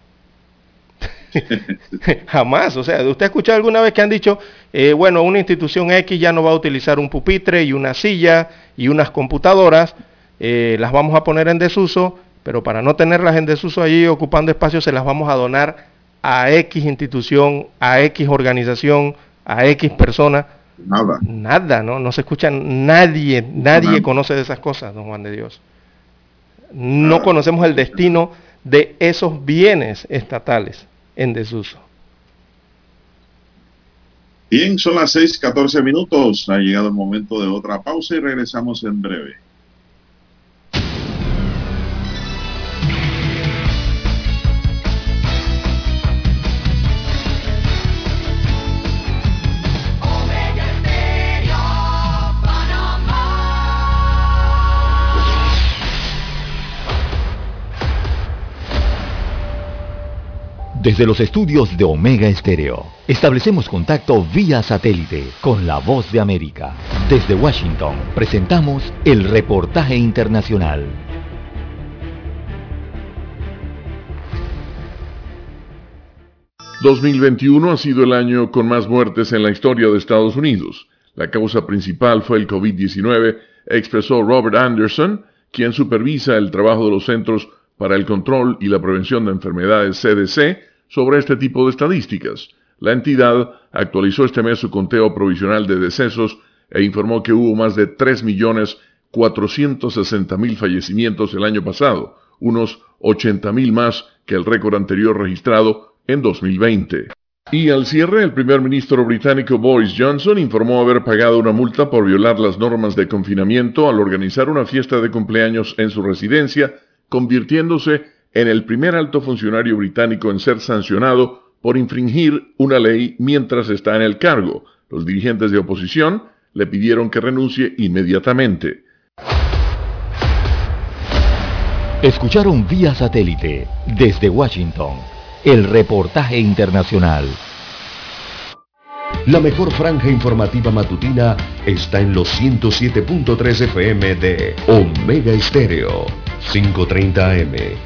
Jamás. O sea, ¿usted ha escuchado alguna vez que han dicho, eh, bueno, una institución X ya no va a utilizar un pupitre y una silla y unas computadoras, eh, las vamos a poner en desuso, pero para no tenerlas en desuso allí ocupando espacio, se las vamos a donar a X institución, a X organización, a X persona? Nada. Nada, ¿no? No se escucha nadie, nadie conoce de esas cosas, don Juan de Dios. No conocemos el destino de esos bienes estatales en desuso. Bien, son las 6:14 minutos. Ha llegado el momento de otra pausa y regresamos en breve. 'Desde los estudios de Omega Estéreo, establecemos contacto vía satélite con la voz de América. Desde Washington, presentamos el reportaje internacional. ...2021 ha sido el año con más muertes en la historia de Estados Unidos. La causa principal fue el COVID-19, expresó Robert Anderson, quien supervisa el trabajo de los Centros para el Control y la Prevención de Enfermedades CDC, sobre este tipo de estadísticas. La entidad actualizó este mes su conteo provisional de decesos e informó que hubo más de 3.460.000 fallecimientos el año pasado, unos 80.000 más que el récord anterior registrado en 2020. Y al cierre, el primer ministro británico Boris Johnson informó haber pagado una multa por violar las normas de confinamiento al organizar una fiesta de cumpleaños en su residencia, convirtiéndose en el primer alto funcionario británico en ser sancionado por infringir una ley mientras está en el cargo. Los dirigentes de oposición le pidieron que renuncie inmediatamente. Escucharon vía satélite desde Washington el reportaje internacional. La mejor franja informativa matutina está en los 107.3 FM de Omega Estéreo, 530 AM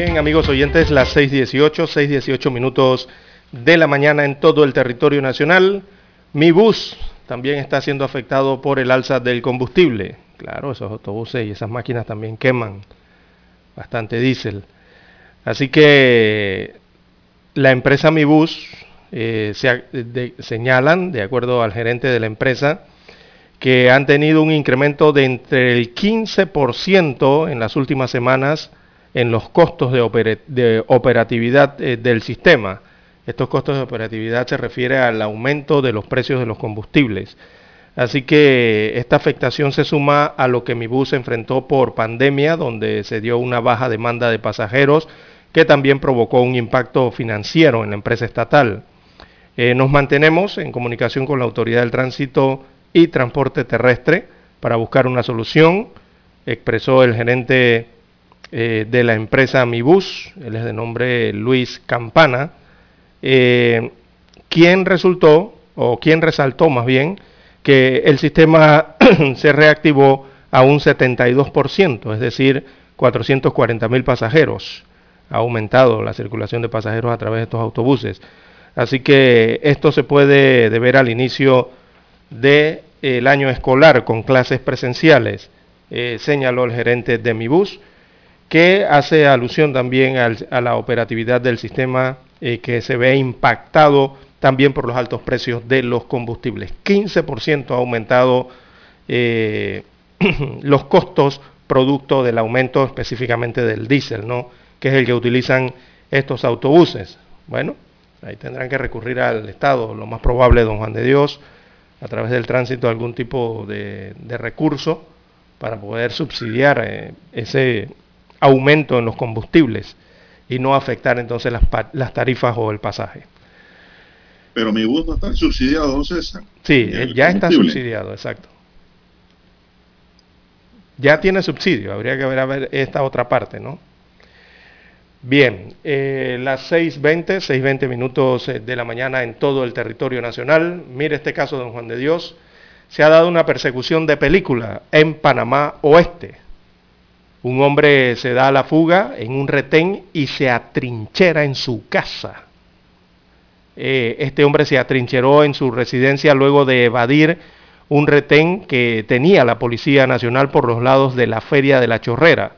Bien, amigos oyentes, las 6.18, 6.18 minutos de la mañana en todo el territorio nacional. Mi bus también está siendo afectado por el alza del combustible. Claro, esos autobuses y esas máquinas también queman bastante diésel. Así que la empresa Mi Bus eh, se, señalan, de acuerdo al gerente de la empresa, que han tenido un incremento de entre el 15% en las últimas semanas en los costos de, operatividad eh, del sistema. Estos costos de operatividad se refiere al aumento de los precios de los combustibles. Así que esta afectación se suma a lo que mi bus enfrentó por pandemia, donde se dio una baja demanda de pasajeros que también provocó un impacto financiero en la empresa estatal. Eh, nos mantenemos en comunicación con la Autoridad del Tránsito y Transporte Terrestre para buscar una solución, expresó el gerente eh, de la empresa Mibus, él es de nombre Luis Campana, eh, quien resultó, o quien resaltó más bien, que el sistema se reactivó a un 72%, es decir, 440 mil pasajeros. Ha aumentado la circulación de pasajeros a través de estos autobuses. Así que esto se puede deber al inicio del año escolar con clases presenciales, eh, señaló el gerente de Mibus que hace alusión también a la operatividad del sistema eh, que se ve impactado también por los altos precios de los combustibles. 15% ha aumentado eh, los costos producto del aumento específicamente del diésel, ¿no? que es el que utilizan estos autobuses. Bueno, ahí tendrán que recurrir al Estado, lo más probable, don Juan de Dios, a través del tránsito algún tipo de, recurso para poder subsidiar eh, ese aumento en los combustibles y no afectar entonces las, tarifas o el pasaje. Pero mi bus no está subsidiado, don César. Sí, ya está subsidiado, exacto. Ya tiene subsidio, habría que ver, a ver esta otra parte, ¿no? Bien, eh, las 6.20, 6.20 minutos eh, de la mañana en todo el territorio nacional. Mire este caso, don Juan de Dios. Se ha dado una persecución de película en Panamá Oeste. Un hombre se da a la fuga en un retén y se atrinchera en su casa. Eh, este hombre se atrincheró en su residencia luego de evadir un retén que tenía la Policía Nacional por los lados de la Feria de la Chorrera,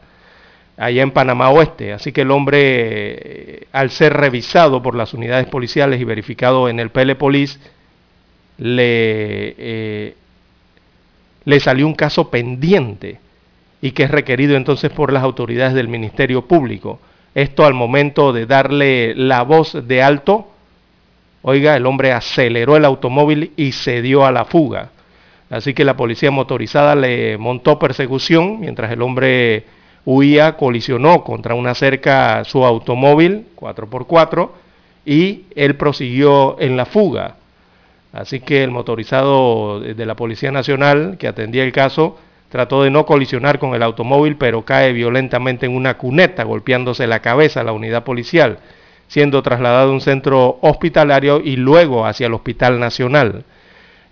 allá en Panamá Oeste. Así que el hombre, eh, al ser revisado por las unidades policiales y verificado en el Pelepolis, le, eh, le salió un caso pendiente y que es requerido entonces por las autoridades del Ministerio Público. Esto al momento de darle la voz de alto, oiga, el hombre aceleró el automóvil y se dio a la fuga. Así que la policía motorizada le montó persecución mientras el hombre huía, colisionó contra una cerca su automóvil 4x4 y él prosiguió en la fuga. Así que el motorizado de la Policía Nacional que atendía el caso Trató de no colisionar con el automóvil, pero cae violentamente en una cuneta, golpeándose la cabeza a la unidad policial, siendo trasladado a un centro hospitalario y luego hacia el Hospital Nacional.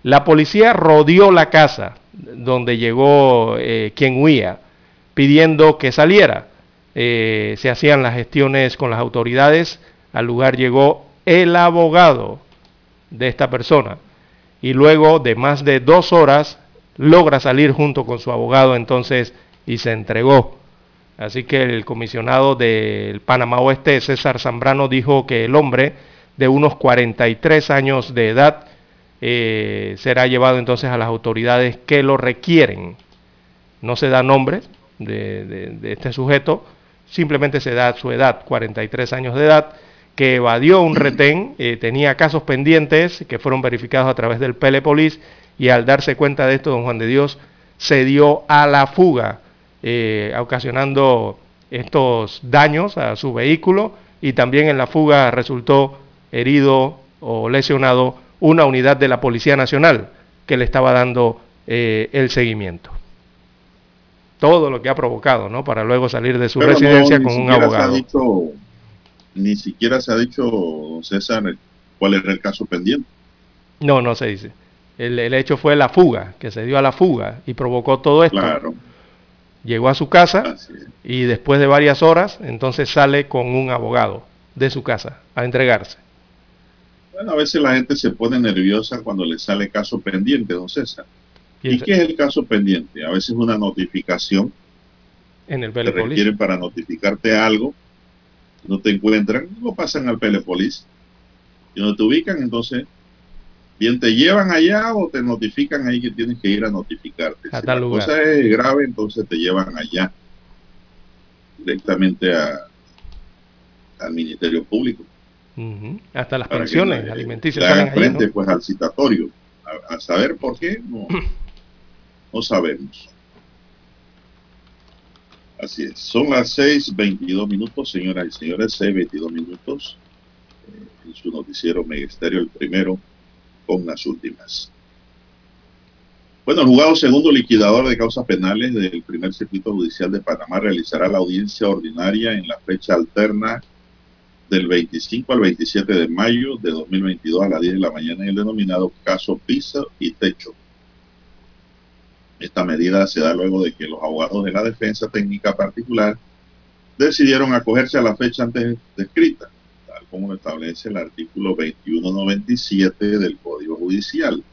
La policía rodeó la casa donde llegó eh, quien huía, pidiendo que saliera. Eh, se hacían las gestiones con las autoridades. Al lugar llegó el abogado de esta persona. Y luego de más de dos horas logra salir junto con su abogado entonces y se entregó. Así que el comisionado del Panamá Oeste, César Zambrano, dijo que el hombre de unos 43 años de edad eh, será llevado entonces a las autoridades que lo requieren. No se da nombre de, este sujeto, simplemente se da su edad, 43 años de edad, que evadió un retén, eh, tenía casos pendientes que fueron verificados a través del Pelepolis y al darse cuenta de esto, don Juan de Dios se dio a la fuga, eh, ocasionando estos daños a su vehículo y también en la fuga resultó herido o lesionado una unidad de la Policía Nacional que le estaba dando eh, el seguimiento. Todo lo que ha provocado, ¿no? Para luego salir de su residencia con un abogado. ni siquiera se ha dicho, César, cuál era el caso pendiente. No, no se dice. El, el, hecho fue la fuga, que se dio a la fuga y provocó todo esto. Claro. Llegó a su casa y después de varias horas, entonces sale con un abogado de su casa a entregarse. Bueno, a veces la gente se pone nerviosa cuando le sale caso pendiente, don César. ¿Y, qué es el caso pendiente? A veces una notificación. En el Te requieren para notificarte algo. No te encuentran, lo pasan al Pelepolis. Y no te ubican, entonces, bien te llevan allá o te notifican ahí que tienes que ir a notificarte. si la cosa es grave, entonces te llevan allá directamente a, al Ministerio Público. Hasta las pensiones alimenticias salen frente pues al citatorio. A, saber por qué, no, no sabemos. Así es. Son las 6.22 minutos, señoras y señores, 6.22 minutos. Eh, en su noticiero Megesterio, el primero, con las últimas. Bueno, el juzgado segundo liquidador de causas penales del primer circuito judicial de Panamá realizará la audiencia ordinaria en la fecha alterna del 25 al 27 de mayo de 2022 a las 10 de la mañana en el denominado caso piso y techo. Esta medida se da luego de que los abogados de la defensa técnica particular decidieron acogerse a la fecha antes descrita, como lo establece el artículo 2197 del Código Judicial.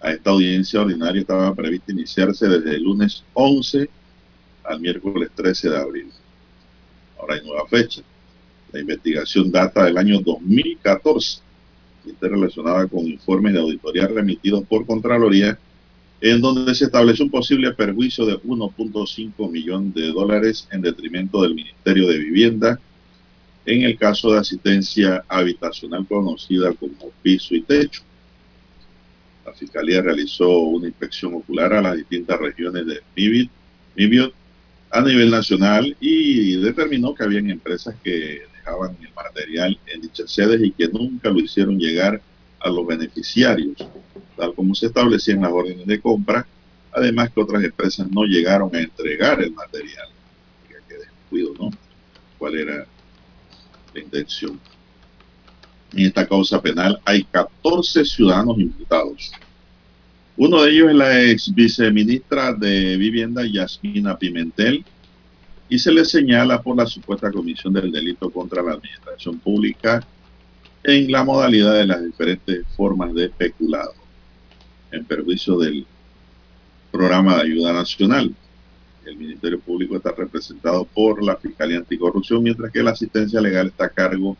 A esta audiencia ordinaria estaba prevista iniciarse desde el lunes 11 al miércoles 13 de abril. Ahora hay nueva fecha. La investigación data del año 2014 y está relacionada con informes de auditoría remitidos por Contraloría, en donde se establece un posible perjuicio de 1.5 millones de dólares en detrimento del Ministerio de Vivienda en el caso de asistencia habitacional conocida como piso y techo. La Fiscalía realizó una inspección ocular a las distintas regiones de MIBIOT a nivel nacional y determinó que habían empresas que dejaban el material en dichas sedes y que nunca lo hicieron llegar a los beneficiarios, tal como se establecía en las órdenes de compra, además que otras empresas no llegaron a entregar el material. Que descuido, ¿no? ¿Cuál era la intención? En esta causa penal hay 14 ciudadanos imputados. Uno de ellos es la ex viceministra de Vivienda, Yasmina Pimentel, y se le señala por la supuesta comisión del delito contra la administración pública en la modalidad de las diferentes formas de especulado en perjuicio del programa de ayuda nacional. El Ministerio Público está representado por la Fiscalía Anticorrupción, mientras que la asistencia legal está a cargo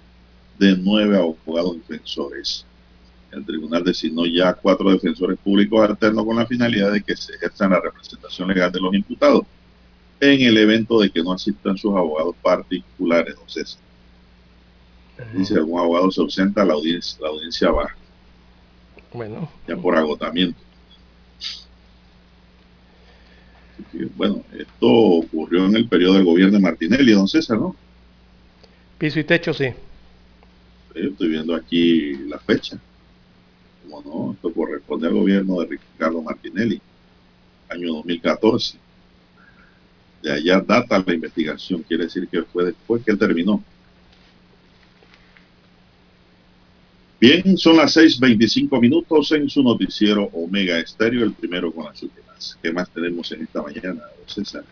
de nueve abogados defensores. El tribunal designó ya cuatro defensores públicos alternos con la finalidad de que se ejerzan la representación legal de los imputados en el evento de que no asistan sus abogados particulares, don César. Si algún abogado se ausenta, la audiencia, la audiencia baja. Bueno. Ya por agotamiento. Bueno, esto ocurrió en el periodo del gobierno de Martinelli, don César, ¿no? Piso y techo, sí. Yo estoy viendo aquí la fecha. Como no, esto corresponde al gobierno de Ricardo Martinelli, año 2014 de allá data la investigación, quiere decir que fue después que él terminó. Bien, son las 6.25 minutos en su noticiero Omega Estéreo, el primero con las ¿Qué más tenemos en esta mañana, César?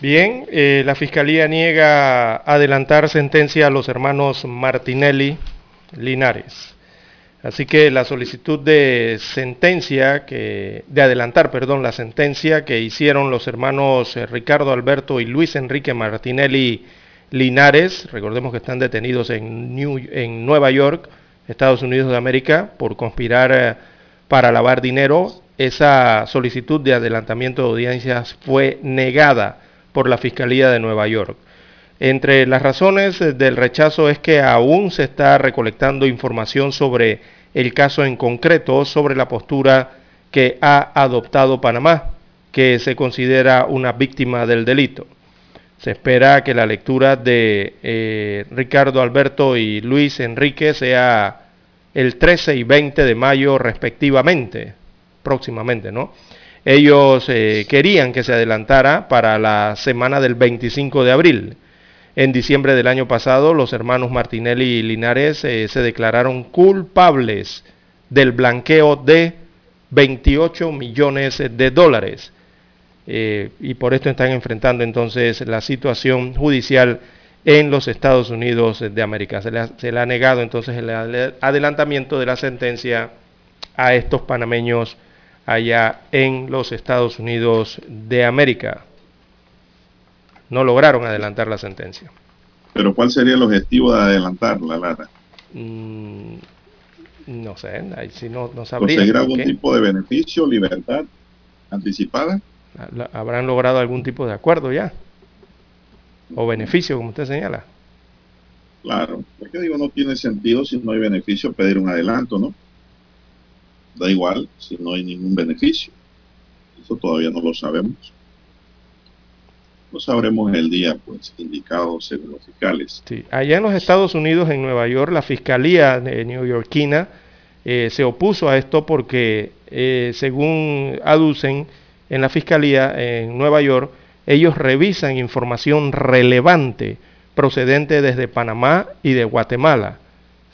Bien, eh, la Fiscalía niega adelantar sentencia a los hermanos Martinelli Linares. Así que la solicitud de sentencia, que, de adelantar, perdón, la sentencia que hicieron los hermanos eh, Ricardo Alberto y Luis Enrique Martinelli Linares, recordemos que están detenidos en, en Nueva York, Estados Unidos de América por conspirar eh, para lavar dinero. Esa solicitud de adelantamiento de audiencias fue negada por la Fiscalía de Nueva York. Entre las razones del rechazo es que aún se está recolectando información sobre el caso en concreto, sobre la postura que ha adoptado Panamá, que se considera una víctima del delito. Se espera que la lectura de eh, Ricardo Alberto y Luis Enrique sea el 13 y 20 de mayo respectivamente, próximamente, ¿no? Ellos eh, querían que se adelantara para la semana del 25 de abril. En diciembre del año pasado, los hermanos Martinelli y Linares eh, se declararon culpables del blanqueo de 28 millones de dólares. Eh, y por esto están enfrentando entonces la situación judicial en los Estados Unidos de América. Se le, ha, negado entonces el adelantamiento de la sentencia a estos panameños allá en los Estados Unidos de América no lograron adelantar la sentencia. Pero ¿cuál sería el objetivo de adelantarla, Lara? Mm, no sé, ahí sí no, no sabría. ¿Conseguir algún tipo de beneficio, libertad anticipada? ¿Habrán logrado algún tipo de acuerdo ya? ¿O beneficio, como usted señala? Claro, porque digo, no tiene sentido si no hay beneficio pedir un adelanto, ¿no? Da igual si no hay ningún beneficio. Eso todavía no lo sabemos lo sabremos el día pues indicado según los fiscales. Sí. Allá en los Estados Unidos, en Nueva York, la fiscalía neoyorquina eh, se opuso a esto porque, eh, según aducen en la fiscalía en Nueva York, ellos revisan información relevante procedente desde Panamá y de Guatemala,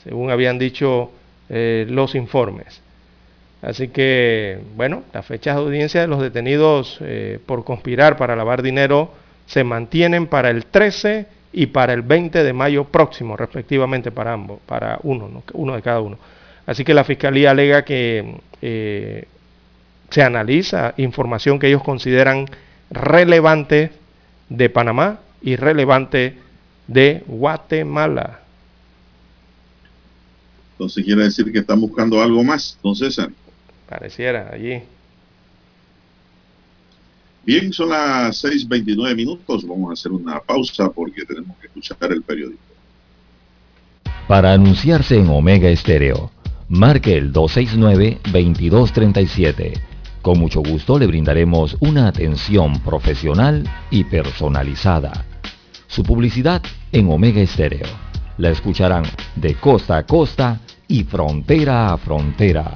según habían dicho eh, los informes. Así que, bueno, las fechas de audiencia de los detenidos por conspirar para lavar dinero se mantienen para el 13 y para el 20 de mayo próximo, respectivamente para ambos, para uno, uno de cada uno. Así que la Fiscalía alega que eh, se analiza información que ellos consideran relevante de Panamá y relevante de Guatemala. Entonces quiere decir que están buscando algo más, don César. Pareciera allí. Bien, son las 6.29 minutos. Vamos a hacer una pausa porque tenemos que escuchar el periódico. Para anunciarse en Omega Estéreo, marque el 269-2237. Con mucho gusto le brindaremos una atención profesional y personalizada. Su publicidad en Omega Estéreo. La escucharán de costa a costa y frontera a frontera.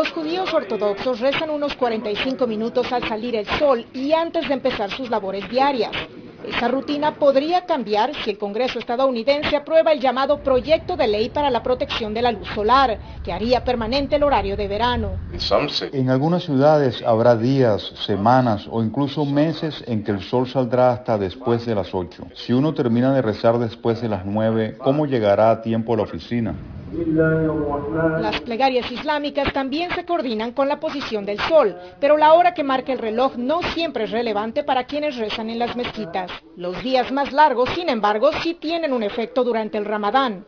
Los judíos ortodoxos rezan unos 45 minutos al salir el sol y antes de empezar sus labores diarias. Esta rutina podría cambiar si el Congreso estadounidense aprueba el llamado proyecto de ley para la protección de la luz solar, que haría permanente el horario de verano. En algunas ciudades habrá días, semanas o incluso meses en que el sol saldrá hasta después de las 8. Si uno termina de rezar después de las 9, ¿cómo llegará a tiempo a la oficina? Las plegarias islámicas también se coordinan con la posición del sol, pero la hora que marca el reloj no siempre es relevante para quienes rezan en las mezquitas. Los días más largos, sin embargo, sí tienen un efecto durante el ramadán.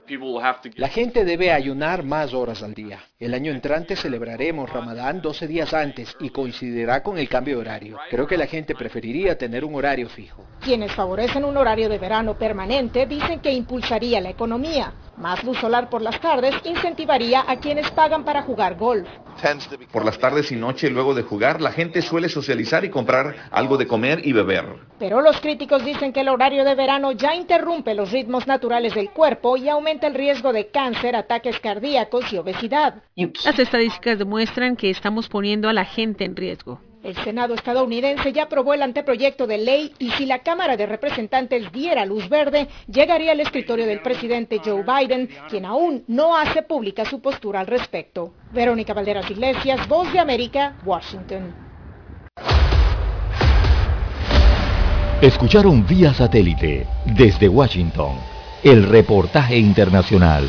La gente debe ayunar más horas al día. El año entrante celebraremos ramadán 12 días antes y coincidirá con el cambio de horario. Creo que la gente preferiría tener un horario fijo. Quienes favorecen un horario de verano permanente dicen que impulsaría la economía. Más luz solar por las tardes incentivaría a quienes pagan para jugar golf. Por las tardes y noche luego de jugar, la gente suele socializar y comprar algo de comer y beber. Pero los críticos dicen que el horario de verano ya interrumpe los ritmos naturales del cuerpo y aumenta el riesgo de cáncer, ataques cardíacos y obesidad. Las estadísticas demuestran que estamos poniendo a la gente en riesgo. El Senado estadounidense ya aprobó el anteproyecto de ley y si la Cámara de Representantes diera luz verde, llegaría al escritorio del presidente Joe Biden, quien aún no hace pública su postura al respecto. Verónica Valderas Iglesias, Voz de América, Washington. Escucharon vía satélite desde Washington el reportaje internacional.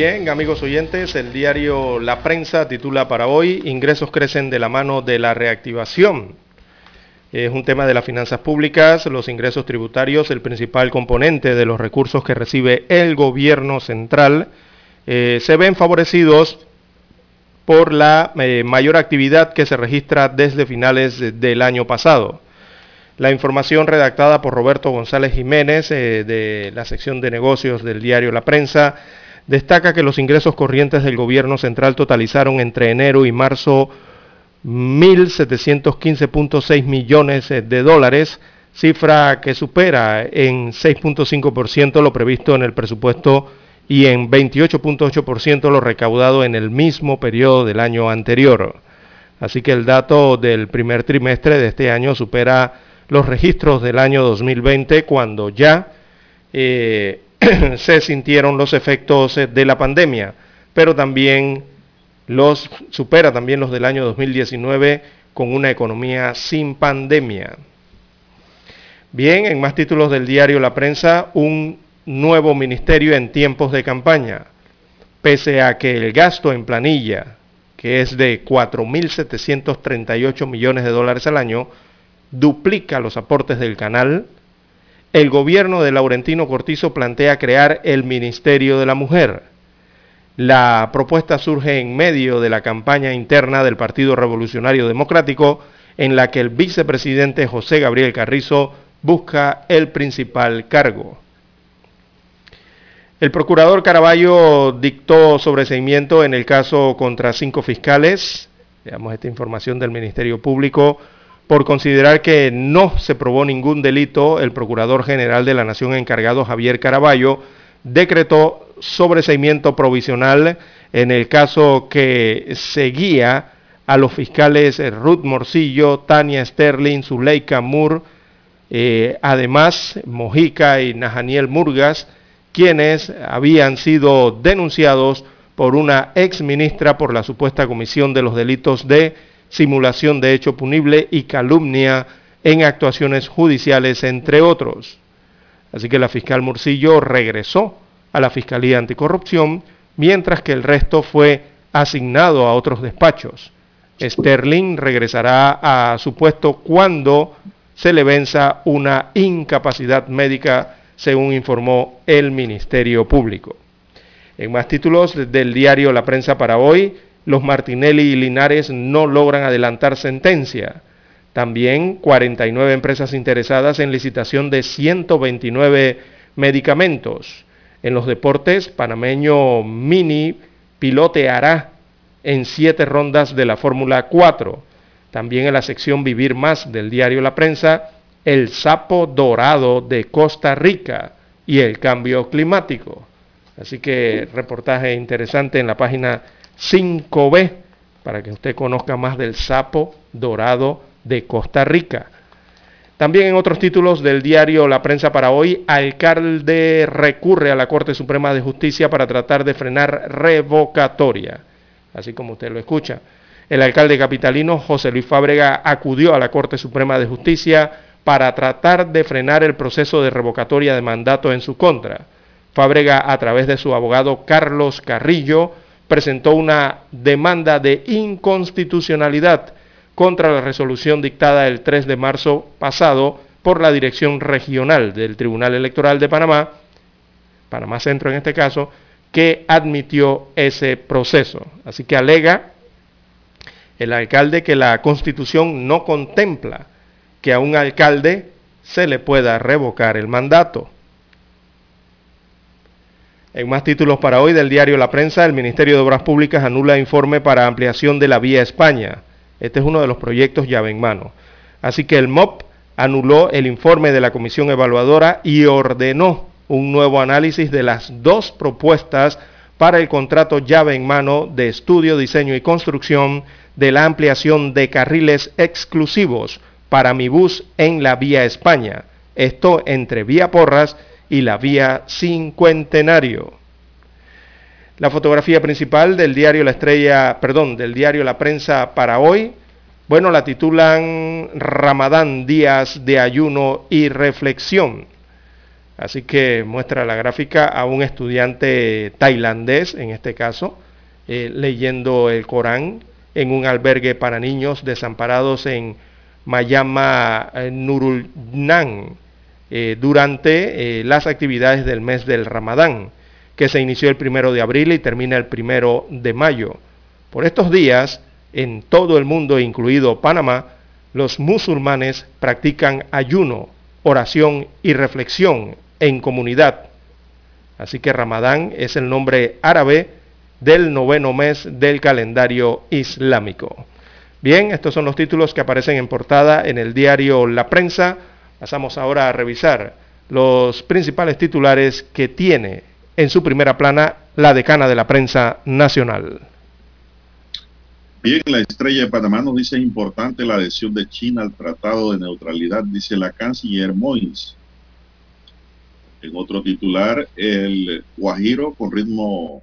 Bien, amigos oyentes, el diario La Prensa titula para hoy, ingresos crecen de la mano de la reactivación. Es un tema de las finanzas públicas, los ingresos tributarios, el principal componente de los recursos que recibe el gobierno central, eh, se ven favorecidos por la eh, mayor actividad que se registra desde finales del año pasado. La información redactada por Roberto González Jiménez eh, de la sección de negocios del diario La Prensa destaca que los ingresos corrientes del gobierno central totalizaron entre enero y marzo 1.715.6 millones de dólares, cifra que supera en 6.5% lo previsto en el presupuesto y en 28.8% lo recaudado en el mismo periodo del año anterior. Así que el dato del primer trimestre de este año supera los registros del año 2020 cuando ya eh, se sintieron los efectos eh, de la pandemia, pero también los supera también los del año 2019 con una economía sin pandemia. Bien, en más títulos del diario La Prensa, un nuevo ministerio en tiempos de campaña. Pese a que el gasto en planilla, que es de 4.738 millones de dólares al año, duplica los aportes del canal, el gobierno de Laurentino Cortizo plantea crear el Ministerio de la Mujer. La propuesta surge en medio de la campaña interna del Partido Revolucionario Democrático, en la que el vicepresidente José Gabriel Carrizo busca el principal cargo. El procurador Caraballo dictó sobreseimiento en el caso contra cinco fiscales. Veamos esta información del Ministerio Público por considerar que no se probó ningún delito, el Procurador General de la Nación encargado Javier Caraballo decretó sobreseimiento provisional en el caso que seguía a los fiscales Ruth Morcillo, Tania Sterling, Zuleika Moore, eh, además Mojica y Najaniel Murgas, quienes habían sido denunciados por una ex ministra por la supuesta comisión de los delitos de simulación de hecho punible y calumnia en actuaciones judiciales, entre otros. Así que la fiscal Murcillo regresó a la Fiscalía Anticorrupción, mientras que el resto fue asignado a otros despachos. Sterling regresará a su puesto cuando se le venza una incapacidad médica, según informó el Ministerio Público. En más títulos del diario La Prensa para hoy, los Martinelli y Linares no logran adelantar sentencia. También 49 empresas interesadas en licitación de 129 medicamentos. En los deportes, panameño Mini piloteará en siete rondas de la Fórmula 4. También en la sección Vivir Más del diario La Prensa, el sapo dorado de Costa Rica y el cambio climático. Así que reportaje interesante en la página 5B para que usted conozca más del sapo dorado de Costa Rica. También en otros títulos del diario La Prensa para hoy, alcalde recurre a la Corte Suprema de Justicia para tratar de frenar revocatoria, así como usted lo escucha. El alcalde capitalino José Luis Fábrega acudió a la Corte Suprema de Justicia para tratar de frenar el proceso de revocatoria de mandato en su contra. Fábrega, a través de su abogado Carlos Carrillo, presentó una demanda de inconstitucionalidad contra la resolución dictada el 3 de marzo pasado por la Dirección Regional del Tribunal Electoral de Panamá, Panamá Centro en este caso, que admitió ese proceso. Así que alega el alcalde que la constitución no contempla que a un alcalde se le pueda revocar el mandato. En más títulos para hoy del diario La Prensa, el Ministerio de Obras Públicas anula informe para ampliación de la vía España. Este es uno de los proyectos llave en mano. Así que el MOP anuló el informe de la comisión evaluadora y ordenó un nuevo análisis de las dos propuestas para el contrato llave en mano de estudio, diseño y construcción de la ampliación de carriles exclusivos para mi bus en la vía España. Esto entre vía Porras y la vía Cincuentenario. La fotografía principal del diario La Estrella, perdón, del diario La Prensa para hoy, bueno, la titulan Ramadán, días de ayuno y reflexión. Así que muestra la gráfica a un estudiante tailandés, en este caso, eh, leyendo el Corán en un albergue para niños desamparados en Mayama eh, Nurulnan eh, durante las actividades del mes del Ramadán que se inició el primero de abril y termina el primero de mayo. Por estos días, en todo el mundo, incluido Panamá, los musulmanes practican ayuno, oración y reflexión en comunidad. Así que Ramadán es el nombre árabe del noveno mes del calendario islámico. Bien, estos son los títulos que aparecen en portada en el diario La Prensa. Pasamos ahora a revisar los principales titulares que tiene en su primera plana la decana de la prensa nacional. Bien, la estrella de Panamá nos dice importante la adhesión de China al Tratado de Neutralidad, dice la canciller Moins. En otro titular, el Guajiro con ritmo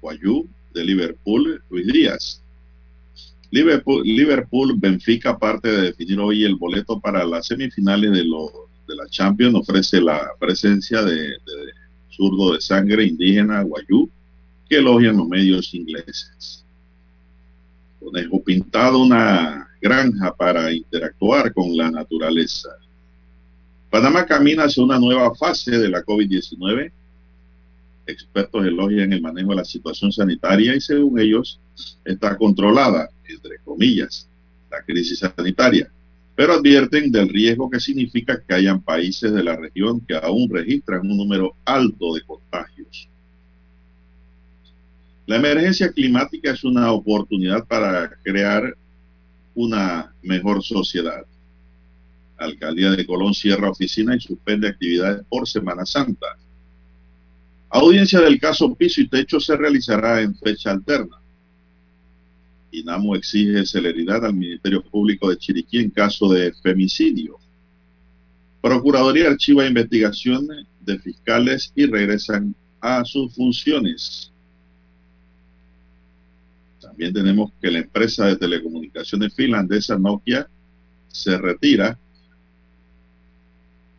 guayú de Liverpool, Luis Díaz. Liverpool, Benfica, aparte de definir hoy el boleto para las semifinales de, de la Champions, ofrece la presencia de zurdo de sangre indígena guayú que elogian los medios ingleses. Conejo pintado una granja para interactuar con la naturaleza. Panamá camina hacia una nueva fase de la COVID-19. Expertos elogian el manejo de la situación sanitaria y según ellos está controlada, entre comillas, la crisis sanitaria pero advierten del riesgo que significa que hayan países de la región que aún registran un número alto de contagios. La emergencia climática es una oportunidad para crear una mejor sociedad. La alcaldía de Colón cierra oficina y suspende actividades por Semana Santa. Audiencia del caso Piso y Techo se realizará en fecha alterna. INAMO exige celeridad al Ministerio Público de Chiriquí en caso de femicidio. Procuraduría archiva investigaciones de fiscales y regresan a sus funciones. También tenemos que la empresa de telecomunicaciones finlandesa Nokia se retira.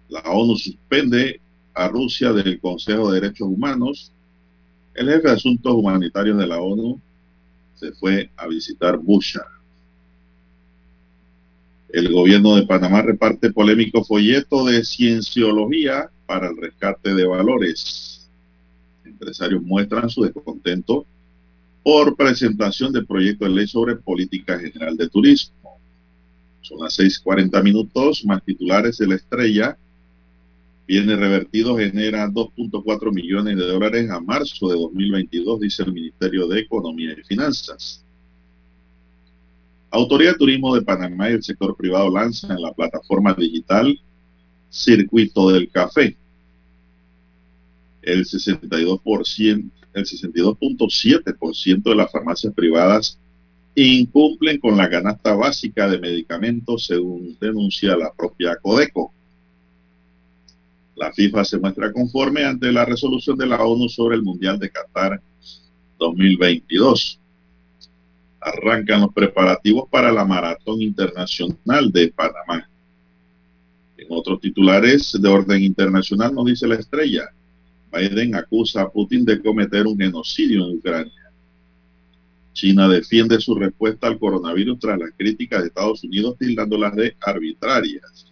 La ONU suspende a Rusia del Consejo de Derechos Humanos. El jefe de Asuntos Humanitarios de la ONU se fue a visitar Busha. El gobierno de Panamá reparte polémico folleto de cienciología para el rescate de valores. Empresarios muestran su descontento por presentación de proyecto de ley sobre política general de turismo. Son las 6:40 minutos, más titulares de la estrella Bienes revertidos genera 2.4 millones de dólares a marzo de 2022, dice el Ministerio de Economía y Finanzas. Autoridad de Turismo de Panamá y el sector privado lanzan en la plataforma digital Circuito del Café. El 62%, el 62.7% de las farmacias privadas incumplen con la canasta básica de medicamentos, según denuncia la propia Codeco. La FIFA se muestra conforme ante la resolución de la ONU sobre el Mundial de Qatar 2022. Arrancan los preparativos para la Maratón Internacional de Panamá. En otros titulares de orden internacional nos dice la estrella, Biden acusa a Putin de cometer un genocidio en Ucrania. China defiende su respuesta al coronavirus tras las críticas de Estados Unidos tildándolas de arbitrarias.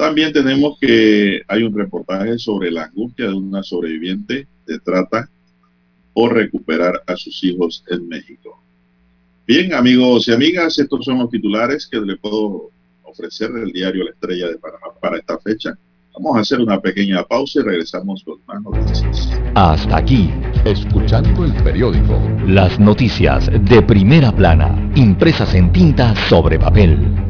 También tenemos que hay un reportaje sobre la angustia de una sobreviviente de trata por recuperar a sus hijos en México. Bien, amigos y amigas, estos son los titulares que le puedo ofrecer del diario La Estrella de Panamá para esta fecha. Vamos a hacer una pequeña pausa y regresamos con más noticias. Hasta aquí, escuchando el periódico. Las noticias de primera plana, impresas en tinta sobre papel.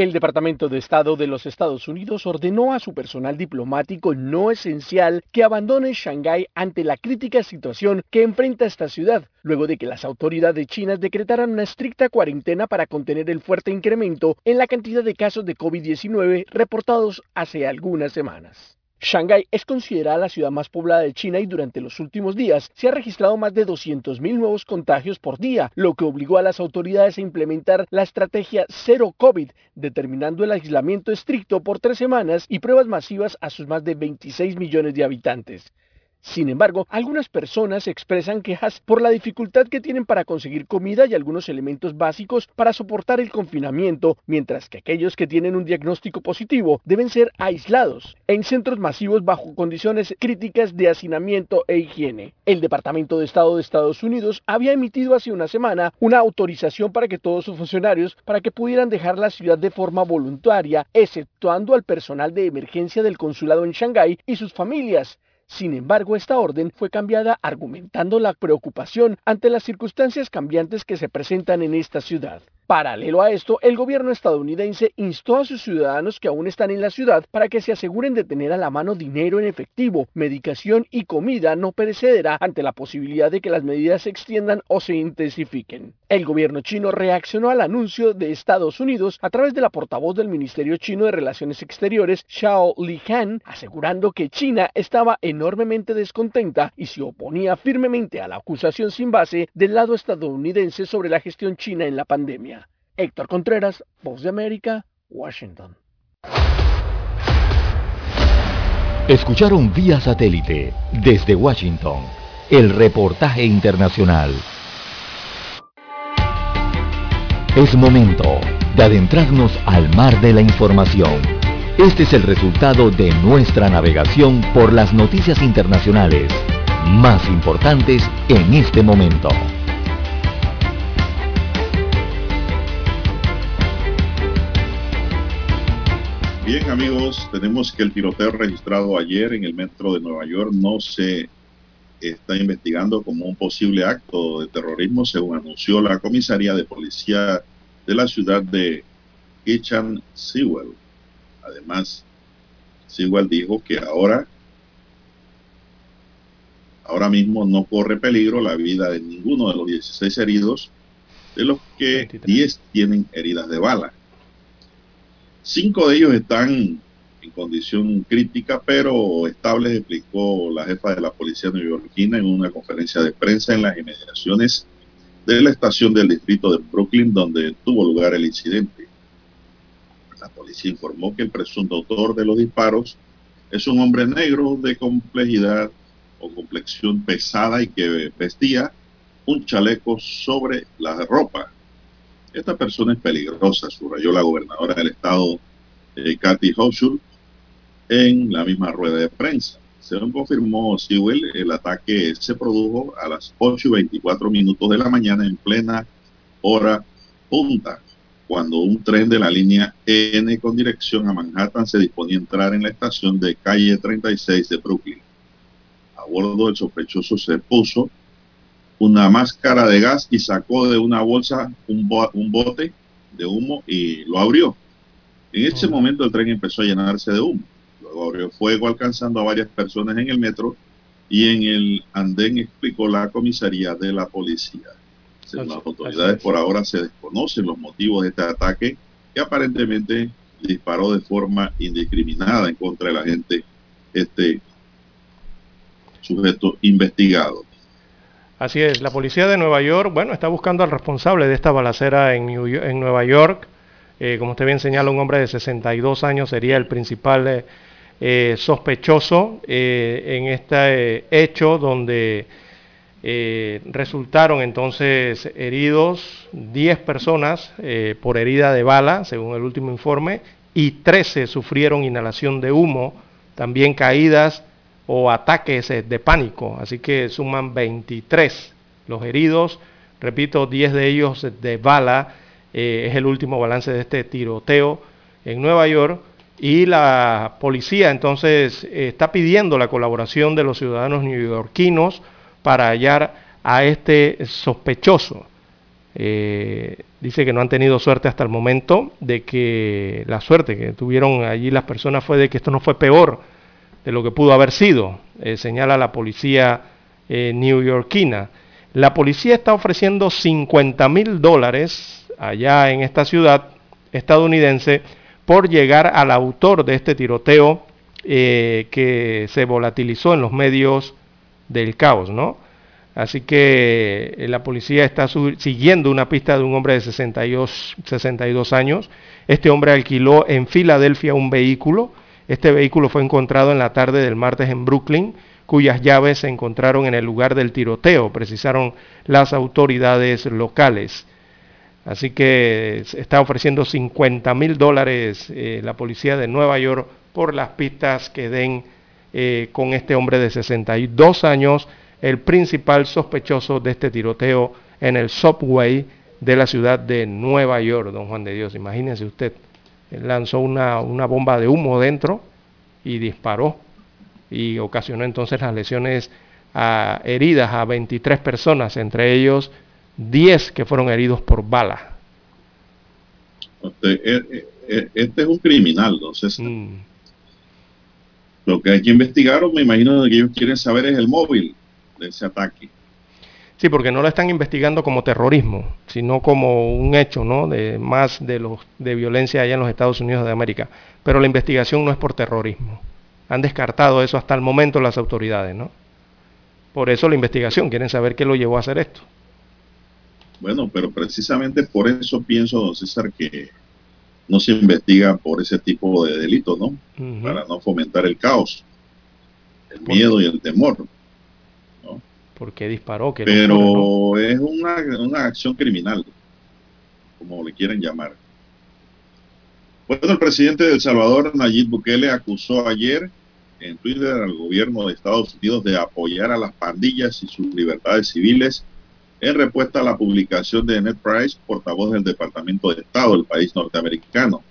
El Departamento de Estado de los Estados Unidos ordenó a su personal diplomático no esencial que abandone Shanghái ante la crítica situación que enfrenta esta ciudad, luego de que las autoridades chinas decretaran una estricta cuarentena para contener el fuerte incremento en la cantidad de casos de COVID-19 reportados hace algunas semanas. Shanghái es considerada la ciudad más poblada de China y durante los últimos días se ha registrado más de 200.000 nuevos contagios por día, lo que obligó a las autoridades a implementar la estrategia Cero COVID, determinando el aislamiento estricto por tres semanas y pruebas masivas a sus más de 26 millones de habitantes. Sin embargo, algunas personas expresan quejas por la dificultad que tienen para conseguir comida y algunos elementos básicos para soportar el confinamiento, mientras que aquellos que tienen un diagnóstico positivo deben ser aislados en centros masivos bajo condiciones críticas de hacinamiento e higiene. El Departamento de Estado de Estados Unidos había emitido hace una semana una autorización para que todos sus funcionarios para que pudieran dejar la ciudad de forma voluntaria, exceptuando al personal de emergencia del consulado en Shanghái y sus familias, sin embargo, esta orden fue cambiada argumentando la preocupación ante las circunstancias cambiantes que se presentan en esta ciudad. Paralelo a esto, el gobierno estadounidense instó a sus ciudadanos que aún están en la ciudad para que se aseguren de tener a la mano dinero en efectivo, medicación y comida no perecedera ante la posibilidad de que las medidas se extiendan o se intensifiquen. El gobierno chino reaccionó al anuncio de Estados Unidos a través de la portavoz del Ministerio Chino de Relaciones Exteriores, Xiao Lihan, asegurando que China estaba enormemente descontenta y se oponía firmemente a la acusación sin base del lado estadounidense sobre la gestión china en la pandemia. Héctor Contreras, Voz de América, Washington. Escucharon vía satélite desde Washington el reportaje internacional. Es momento de adentrarnos al mar de la información. Este es el resultado de nuestra navegación por las noticias internacionales más importantes en este momento. Bien, amigos, tenemos que el tiroteo registrado ayer en el metro de Nueva York no se está investigando como un posible acto de terrorismo, según anunció la comisaría de policía de la ciudad de Kitchen Sewell. Además, Sewell dijo que ahora, ahora mismo no corre peligro la vida de ninguno de los 16 heridos, de los que 10 tienen heridas de bala. Cinco de ellos están en condición crítica, pero estable, explicó la jefa de la policía neoyorquina en una conferencia de prensa en las inmediaciones de la estación del distrito de Brooklyn, donde tuvo lugar el incidente. La policía informó que el presunto autor de los disparos es un hombre negro de complejidad o complexión pesada y que vestía un chaleco sobre la ropa. Esta persona es peligrosa, subrayó la gobernadora del estado, eh, Kathy Hochul, en la misma rueda de prensa. Según confirmó Sewell, el ataque se produjo a las 8 y 24 minutos de la mañana en plena hora punta, cuando un tren de la línea N con dirección a Manhattan se disponía a entrar en la estación de calle 36 de Brooklyn. A bordo el sospechoso se puso una máscara de gas y sacó de una bolsa un, un bote de humo y lo abrió. En ese momento el tren empezó a llenarse de humo abrió fuego alcanzando a varias personas en el metro y en el andén explicó la comisaría de la policía. Según las autoridades, por ahora se desconocen los motivos de este ataque que aparentemente disparó de forma indiscriminada en contra de la gente este sujeto investigado. Así es, la policía de Nueva York, bueno, está buscando al responsable de esta balacera en, Nueva York. Eh, como usted bien señala, un hombre de 62 años sería el principal eh, eh, sospechoso eh, en este hecho donde resultaron entonces heridos 10 personas por herida de bala, según el último informe, y 13 sufrieron inhalación de humo, también caídas o ataques de pánico, así que suman 23 los heridos, repito, 10 de ellos de bala, es el último balance de este tiroteo en Nueva York, y la policía entonces está pidiendo la colaboración de los ciudadanos neoyorquinos para hallar a este sospechoso. Eh, dice que no han tenido suerte hasta el momento, de que la suerte que tuvieron allí las personas fue de que esto no fue peor de lo que pudo haber sido, eh, señala la policía eh, neoyorquina. La policía está ofreciendo 50 mil dólares allá en esta ciudad estadounidense por llegar al autor de este tiroteo eh, que se volatilizó en los medios del caos, ¿no? Así que eh, la policía está siguiendo una pista de un hombre de 62, 62 años. Este hombre alquiló en Filadelfia un vehículo. Este vehículo fue encontrado en la tarde del martes en Brooklyn, cuyas llaves se encontraron en el lugar del tiroteo, precisaron las autoridades locales. Así que está ofreciendo 50 mil dólares eh, la policía de Nueva York por las pistas que den eh, con este hombre de 62 años, el principal sospechoso de este tiroteo en el subway de la ciudad de Nueva York, don Juan de Dios. Imagínense usted, lanzó una, una bomba de humo dentro y disparó y ocasionó entonces las lesiones a, heridas a 23 personas, entre ellos 10 que fueron heridos por bala. Este, eh, eh, este es un criminal, entonces. Mm. Lo que hay que investigar, o me imagino que ellos quieren saber, es el móvil de ese ataque. Sí, porque no lo están investigando como terrorismo, sino como un hecho, ¿no? De más de los de violencia allá en los Estados Unidos de América. Pero la investigación no es por terrorismo. Han descartado eso hasta el momento las autoridades, ¿no? Por eso la investigación, quieren saber qué lo llevó a hacer esto. Bueno, pero precisamente por eso pienso, don César, que no se investiga por ese tipo de delito, ¿no? Para no fomentar el caos, el miedo y el temor. ¿Por qué disparó? pero es una, una acción criminal, como le quieren llamar. Bueno, el presidente de El Salvador, Nayib Bukele, acusó ayer en Twitter al gobierno de Estados Unidos de apoyar a las pandillas y sus libertades civiles en respuesta a la publicación de Ned Price, portavoz del Departamento de Estado del país norteamericano.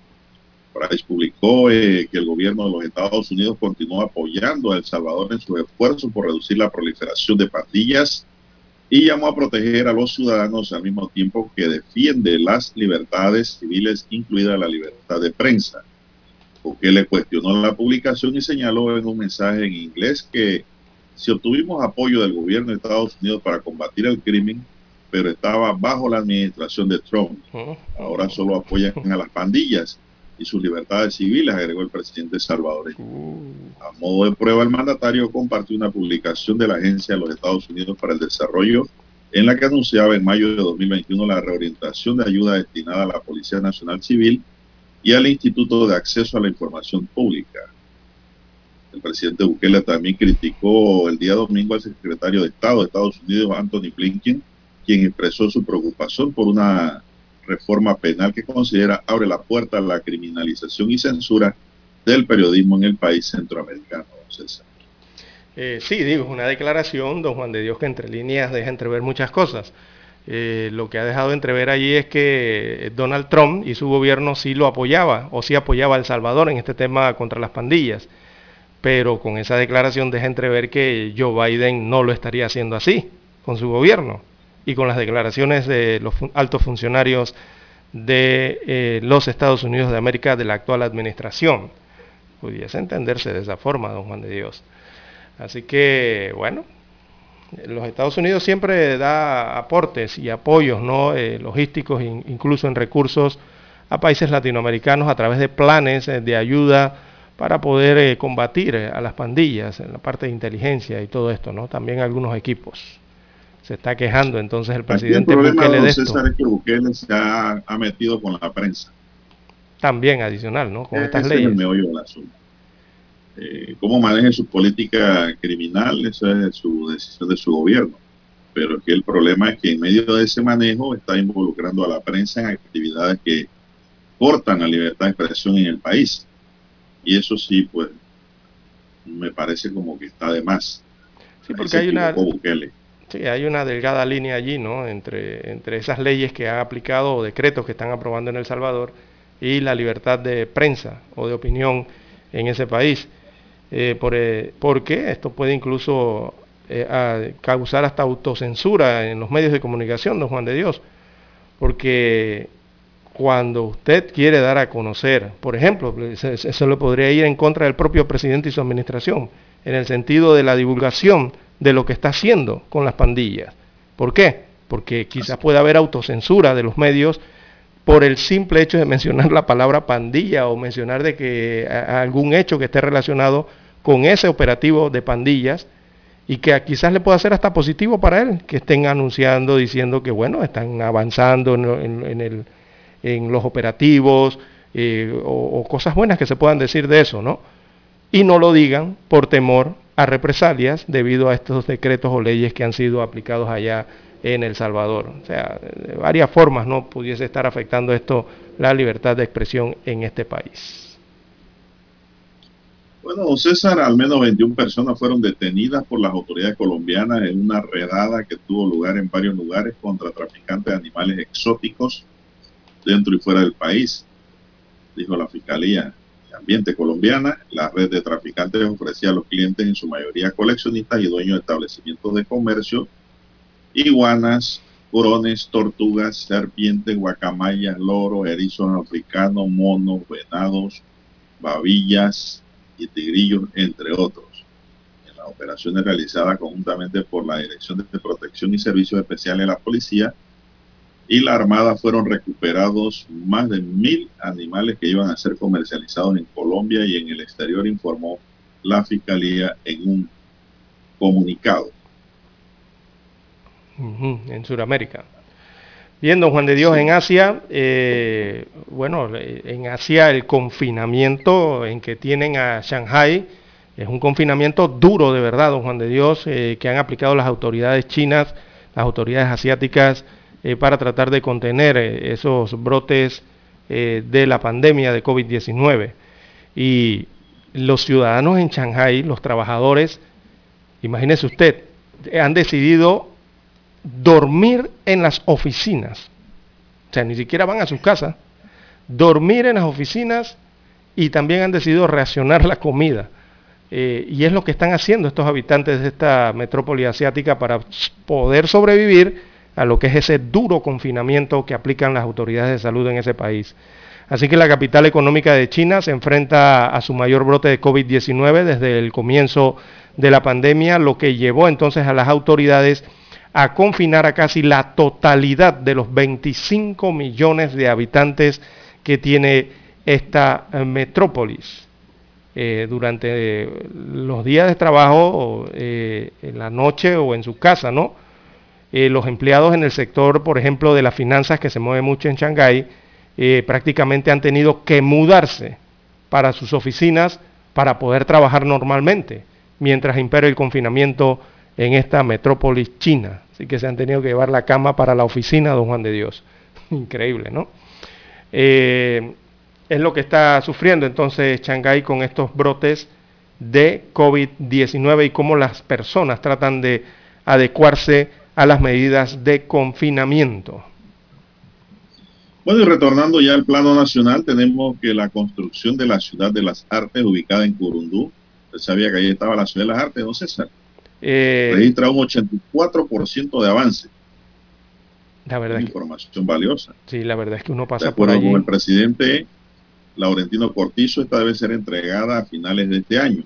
Price publicó eh, que el gobierno de los Estados Unidos continúa apoyando a El Salvador en sus esfuerzos por reducir la proliferación de pandillas y llamó a proteger a los ciudadanos al mismo tiempo que defiende las libertades civiles, incluida la libertad de prensa. Porque le cuestionó la publicación y señaló en un mensaje en inglés que si obtuvimos apoyo del gobierno de Estados Unidos para combatir el crimen, pero estaba bajo la administración de Trump. Ahora solo apoyan a las pandillas y sus libertades civiles, agregó el presidente salvadoreño. A modo de prueba, el mandatario compartió una publicación de la Agencia de los Estados Unidos para el Desarrollo en la que anunciaba en mayo de 2021 la reorientación de ayuda destinada a la Policía Nacional Civil y al Instituto de Acceso a la Información Pública. El presidente Bukele también criticó el día domingo al secretario de Estado de Estados Unidos, Anthony Blinken, quien expresó su preocupación por una reforma penal que considera abre la puerta a la criminalización y censura del periodismo en el país centroamericano. César. Eh, sí, digo, es una declaración, don Juan de Dios, que entre líneas deja entrever muchas cosas. Eh, lo que ha dejado entrever allí es que Donald Trump y su gobierno sí lo apoyaba, o sí apoyaba a El Salvador en este tema contra las pandillas. Pero con esa declaración deja entrever que Joe Biden no lo estaría haciendo así con su gobierno y con las declaraciones de los altos funcionarios de eh, los Estados Unidos de América de la actual administración. Pudiese entenderse de esa forma, don Juan de Dios. Así que, bueno, los Estados Unidos siempre da aportes y apoyos ¿no? Eh, logísticos, incluso en recursos, a países latinoamericanos a través de planes eh, de ayuda para poder combatir a las pandillas en la parte de inteligencia y todo esto, ¿no? También algunos equipos se está quejando entonces el presidente el Bukele de esto. César, es que Bukele se ha, ha, metido con la prensa. También adicional, ¿no? Con Ese estas leyes. Es el asunto. Eh, cómo maneje su política criminal, esa es su decisión de su gobierno. Pero es que el problema es que en medio de ese manejo está involucrando a la prensa en actividades que cortan la libertad de expresión en el país. Y eso sí, pues, me parece como que está de más. Sí, porque hay una, Bukele. Sí, hay una delgada línea allí, ¿no? Entre, entre esas leyes que ha aplicado o decretos que están aprobando en El Salvador y la libertad de prensa o de opinión en ese país. Eh, por, eh, porque esto puede incluso eh, causar hasta autocensura en los medios de comunicación, don Juan de Dios. Porque cuando usted quiere dar a conocer, por ejemplo, eso le podría ir en contra del propio presidente y su administración, en el sentido de la divulgación de lo que está haciendo con las pandillas. ¿Por qué? Porque quizás pueda haber autocensura de los medios por el simple hecho de mencionar la palabra pandilla o mencionar de que algún hecho que esté relacionado con ese operativo de pandillas y que quizás le pueda ser hasta positivo para él, que estén anunciando, diciendo que bueno, están avanzando en, el, en los operativos eh, o, cosas buenas que se puedan decir de eso, ¿no? Y no lo digan por temor a represalias debido a estos decretos o leyes que han sido aplicados allá en El Salvador. O sea, de varias formas no pudiese estar afectando esto la libertad de expresión en este país. Bueno, César, al menos 21 personas fueron detenidas por las autoridades colombianas en una redada que tuvo lugar en varios lugares contra traficantes de animales exóticos dentro y fuera del país, dijo la Fiscalía ambiente colombiana, la red de traficantes ofrecía a los clientes, en su mayoría coleccionistas y dueños de establecimientos de comercio, iguanas, corones, tortugas, serpientes, guacamayas, loros, erizos africanos, monos, venados, babillas y tigrillos, entre otros. En las operaciones realizadas conjuntamente por la Dirección de Protección y Servicios Especiales de la Policía, y la Armada fueron recuperados más de mil animales que iban a ser comercializados en Colombia y en el exterior, informó la Fiscalía en un comunicado. en Sudamérica. Bien, don Juan de Dios, en Asia, eh, bueno, en Asia el confinamiento en que tienen a Shanghai es un confinamiento duro de verdad, don Juan de Dios, eh, que han aplicado las autoridades chinas, las autoridades asiáticas, eh, para tratar de contener eh, esos brotes eh, de la pandemia de COVID-19. Y los ciudadanos en Shanghai, los trabajadores, imagínese usted, han decidido dormir en las oficinas. O sea, ni siquiera van a sus casas. Dormir en las oficinas y también han decidido racionar la comida. Y es lo que están haciendo estos habitantes de esta metrópoli asiática para poder sobrevivir a lo que es ese duro confinamiento que aplican las autoridades de salud en ese país. Así que la capital económica de China se enfrenta a su mayor brote de COVID-19 desde el comienzo de la pandemia, lo que llevó entonces a las autoridades a confinar a casi la totalidad de los 25 millones de habitantes que tiene esta eh, metrópolis. Eh, durante los días de trabajo, eh, en la noche o en su casa, ¿no? Los empleados en el sector, por ejemplo, de las finanzas que se mueve mucho en Shanghái, prácticamente han tenido que mudarse para sus oficinas para poder trabajar normalmente, mientras impera el confinamiento en esta metrópolis china. Así que se han tenido que llevar la cama para la oficina, don Juan de Dios. Increíble, ¿no? Eh, es lo que está sufriendo entonces Shanghái con estos brotes de COVID-19 y cómo las personas tratan de adecuarse a las medidas de confinamiento. Bueno, y retornando ya al plano nacional, tenemos que la construcción de la ciudad de las artes ubicada en Curundú, usted sabía que ahí estaba la ciudad de las artes, don César, eh, registra un 84% de avance. La verdad. información valiosa. Sí, la verdad es que uno pasa de acuerdo por con el presidente Laurentino Cortizo, esta debe ser entregada a finales de este año.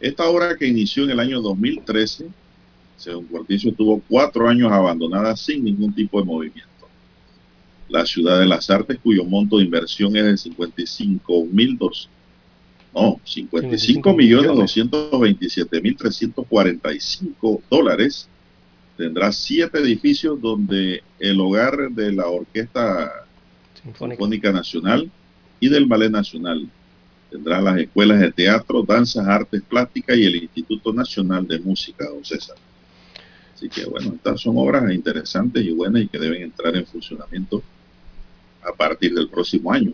Esta obra que inició en el año 2013, según Cortizo, tuvo cuatro años abandonada sin ningún tipo de movimiento. La Ciudad de las Artes, cuyo monto de inversión es de 55 mil no, 55 millones 227 mil 345 dólares. Tendrá siete edificios donde el hogar de la Orquesta Sinfónica, Nacional y del Ballet Nacional. Tendrá las escuelas de teatro, danzas, artes plásticas y el Instituto Nacional de Música, don César. Así que bueno, estas son obras interesantes y buenas y que deben entrar en funcionamiento a partir del próximo año.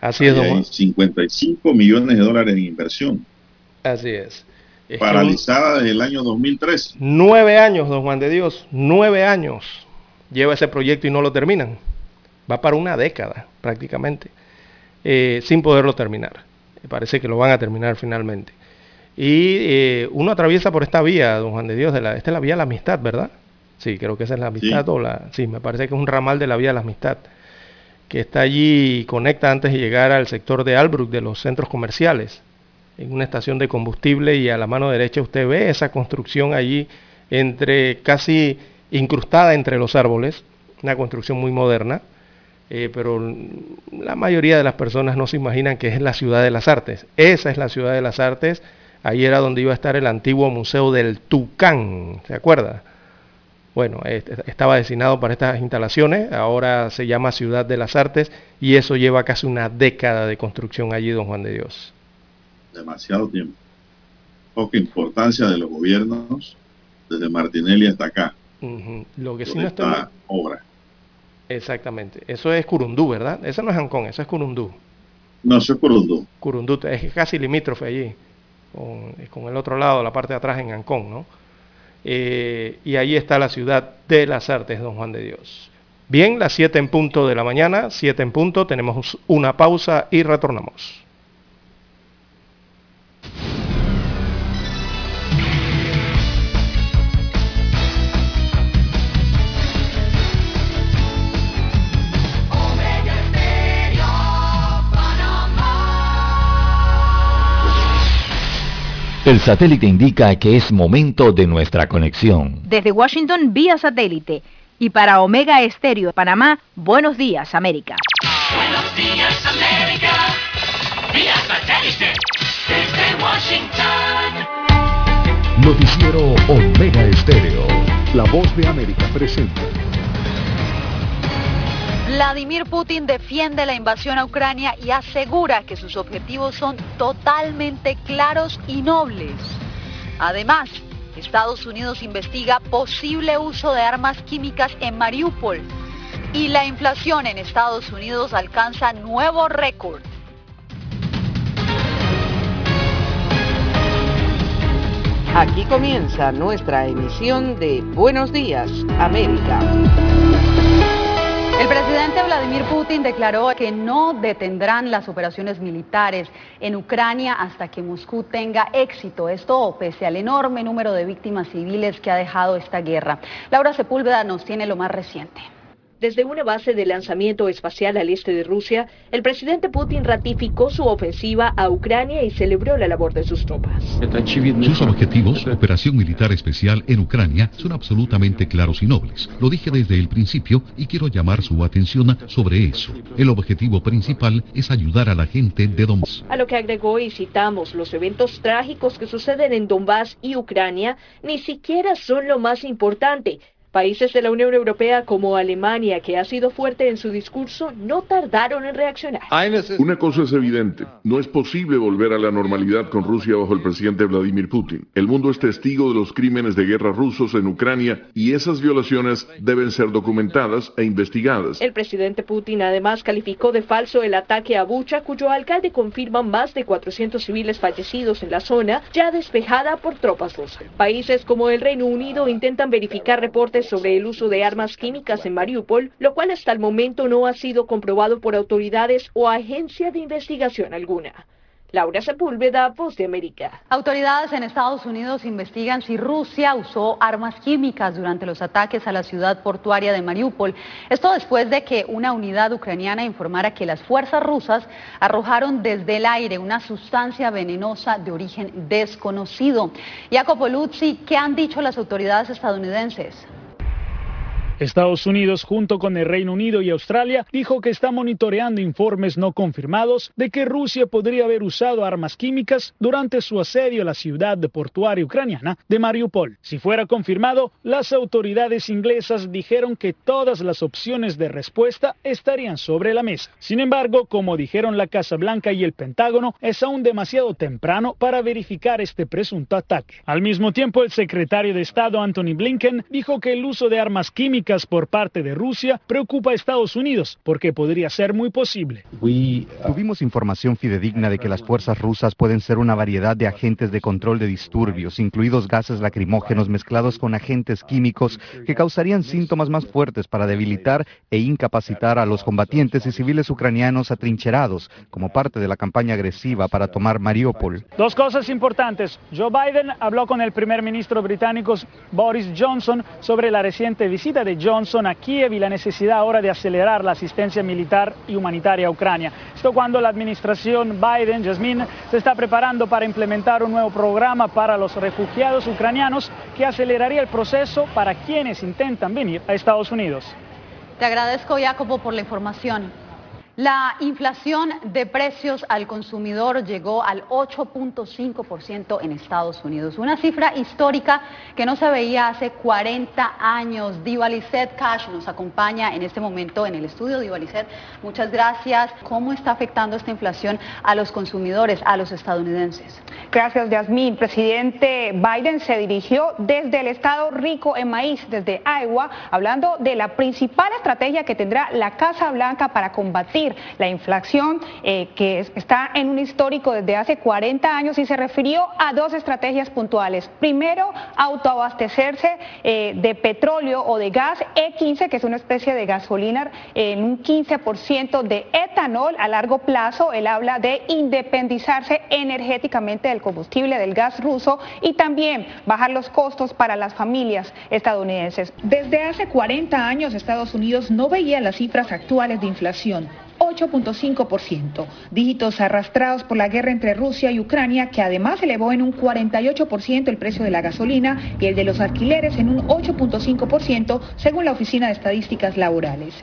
Así es, don 55 millones de dólares en inversión. Así es. Paralizada desde el año 2013. Nueve años, don Juan de Dios, nueve años lleva ese proyecto y no lo terminan. Va para una década prácticamente, eh, sin poderlo terminar. Me parece que lo van a terminar finalmente. Y eh, uno atraviesa por esta vía, don Juan de Dios, de la, esta es la vía de la amistad, ¿verdad? Sí, creo que esa es la amistad o la... Sí, me parece que es un ramal de la vía de la amistad que está allí y conecta antes de llegar al sector de Albrook, de los centros comerciales, en una estación de combustible y a la mano derecha usted ve esa construcción allí entre casi incrustada entre los árboles, una construcción muy moderna, eh, pero la mayoría de las personas no se imaginan que es la ciudad de las artes. Esa es la ciudad de las artes, ahí era donde iba a estar el antiguo museo del Tucán, ¿se acuerda? bueno, estaba destinado para estas instalaciones, ahora se llama Ciudad de las Artes y eso lleva casi una década de construcción allí, don Juan de Dios. Demasiado tiempo. Poca importancia de los gobiernos desde Martinelli hasta acá. Lo que sí no está obra. Exactamente. Eso es Curundú, ¿verdad? Eso no es Ancón, eso es Curundú. No, eso es Curundú. Curundú es casi limítrofe allí, con, con el otro lado, la parte de atrás en Ancón, ¿no? Eh, y ahí está la ciudad de las artes, don Juan de Dios. Bien, las 7 en punto de la mañana, 7 en punto, tenemos una pausa y retornamos. El satélite indica que es momento de nuestra conexión. Desde Washington vía satélite y para Omega Estéreo Panamá, buenos días América. Buenos días América, vía satélite desde Washington. Noticiero Omega Estéreo, la voz de América presenta. Vladimir Putin defiende la invasión a Ucrania y asegura que sus objetivos son totalmente claros y nobles. Además, Estados Unidos investiga posible uso de armas químicas en Mariupol y la inflación en Estados Unidos alcanza nuevo récord. Aquí comienza nuestra emisión de Buenos Días, América. El presidente Vladimir Putin declaró que no detendrán las operaciones militares en Ucrania hasta que Moscú tenga éxito. Esto pese al enorme número de víctimas civiles que ha dejado esta guerra. Laura Sepúlveda nos tiene lo más reciente. Desde una base de lanzamiento espacial al este de Rusia, el presidente Putin ratificó su ofensiva a Ucrania y celebró la labor de sus tropas. Sus objetivos, operación militar especial en Ucrania, son absolutamente claros y nobles. Lo dije desde el principio y quiero llamar su atención sobre eso. El objetivo principal es ayudar a la gente de Donbass. A lo que agregó y citamos, los eventos trágicos que suceden en Donbass y Ucrania ni siquiera son lo más importante. Países de la Unión Europea como Alemania, que ha sido fuerte en su discurso, no tardaron en reaccionar. Una cosa es evidente, no es posible volver a la normalidad con Rusia bajo el presidente Vladimir Putin. El mundo es testigo de los crímenes de guerra rusos en Ucrania y esas violaciones deben ser documentadas e investigadas. El presidente Putin además calificó de falso el ataque a Bucha, cuyo alcalde confirma más de 400 civiles fallecidos en la zona, ya despejada por tropas rusas. Países como el Reino Unido intentan verificar reportes sobre el uso de armas químicas en Mariupol, lo cual hasta el momento no ha sido comprobado por autoridades o agencia de investigación alguna. Laura Sepúlveda, Voz de América. Autoridades en Estados Unidos investigan si Rusia usó armas químicas durante los ataques a la ciudad portuaria de Mariupol. Esto después de que una unidad ucraniana informara que las fuerzas rusas arrojaron desde el aire una sustancia venenosa de origen desconocido. Jacopo Luzzi, ¿qué han dicho las autoridades estadounidenses? Estados Unidos, junto con el Reino Unido y Australia, dijo que está monitoreando informes no confirmados de que Rusia podría haber usado armas químicas durante su asedio a la ciudad portuaria ucraniana de Mariupol. Si fuera confirmado, las autoridades inglesas dijeron que todas las opciones de respuesta estarían sobre la mesa. Sin embargo, como dijeron la Casa Blanca y el Pentágono, es aún demasiado temprano para verificar este presunto ataque. Al mismo tiempo, el secretario de Estado Anthony Blinken dijo que el uso de armas químicas por parte de Rusia preocupa a Estados Unidos porque podría ser muy posible. Tuvimos información fidedigna de que las fuerzas rusas pueden ser una variedad de agentes de control de disturbios, incluidos gases lacrimógenos mezclados con agentes químicos que causarían síntomas más fuertes para debilitar e incapacitar a los combatientes y civiles ucranianos atrincherados como parte de la campaña agresiva para tomar Mariupol. Dos cosas importantes. Joe Biden habló con el primer ministro británico Boris Johnson sobre la reciente visita de Johnson a Kiev y la necesidad ahora de acelerar la asistencia militar y humanitaria a Ucrania. Esto cuando la administración Biden, Jasmine, se está preparando para implementar un nuevo programa para los refugiados ucranianos que aceleraría el proceso para quienes intentan venir a Estados Unidos. Te agradezco, Jacopo, por la información. La inflación de precios al consumidor llegó al 8.5% en Estados Unidos, una cifra histórica que no se veía hace 40 años. Diva Lizette Cash nos acompaña en este momento en el estudio. Diva Lizette, muchas gracias. ¿Cómo está afectando esta inflación a los consumidores, a los estadounidenses? Gracias, Yasmín. Presidente Biden se dirigió desde el estado rico en maíz, desde Iowa, hablando de la principal estrategia que tendrá la Casa Blanca para combatir la inflación, eh, que es- está en un histórico desde hace 40 años y se refirió a dos estrategias puntuales. Primero, autoabastecerse eh, de petróleo o de gas E15, que es una especie de gasolina, en un 15% de etanol a largo plazo. Él habla de independizarse energéticamente del combustible del gas ruso y también bajar los costos para las familias estadounidenses. Desde hace 40 años Estados Unidos no veía las cifras actuales de inflación. 8.5%, dígitos arrastrados por la guerra entre Rusia y Ucrania, que además elevó en un 48% el precio de la gasolina y el de los alquileres en un 8.5%, según la Oficina de Estadísticas Laborales.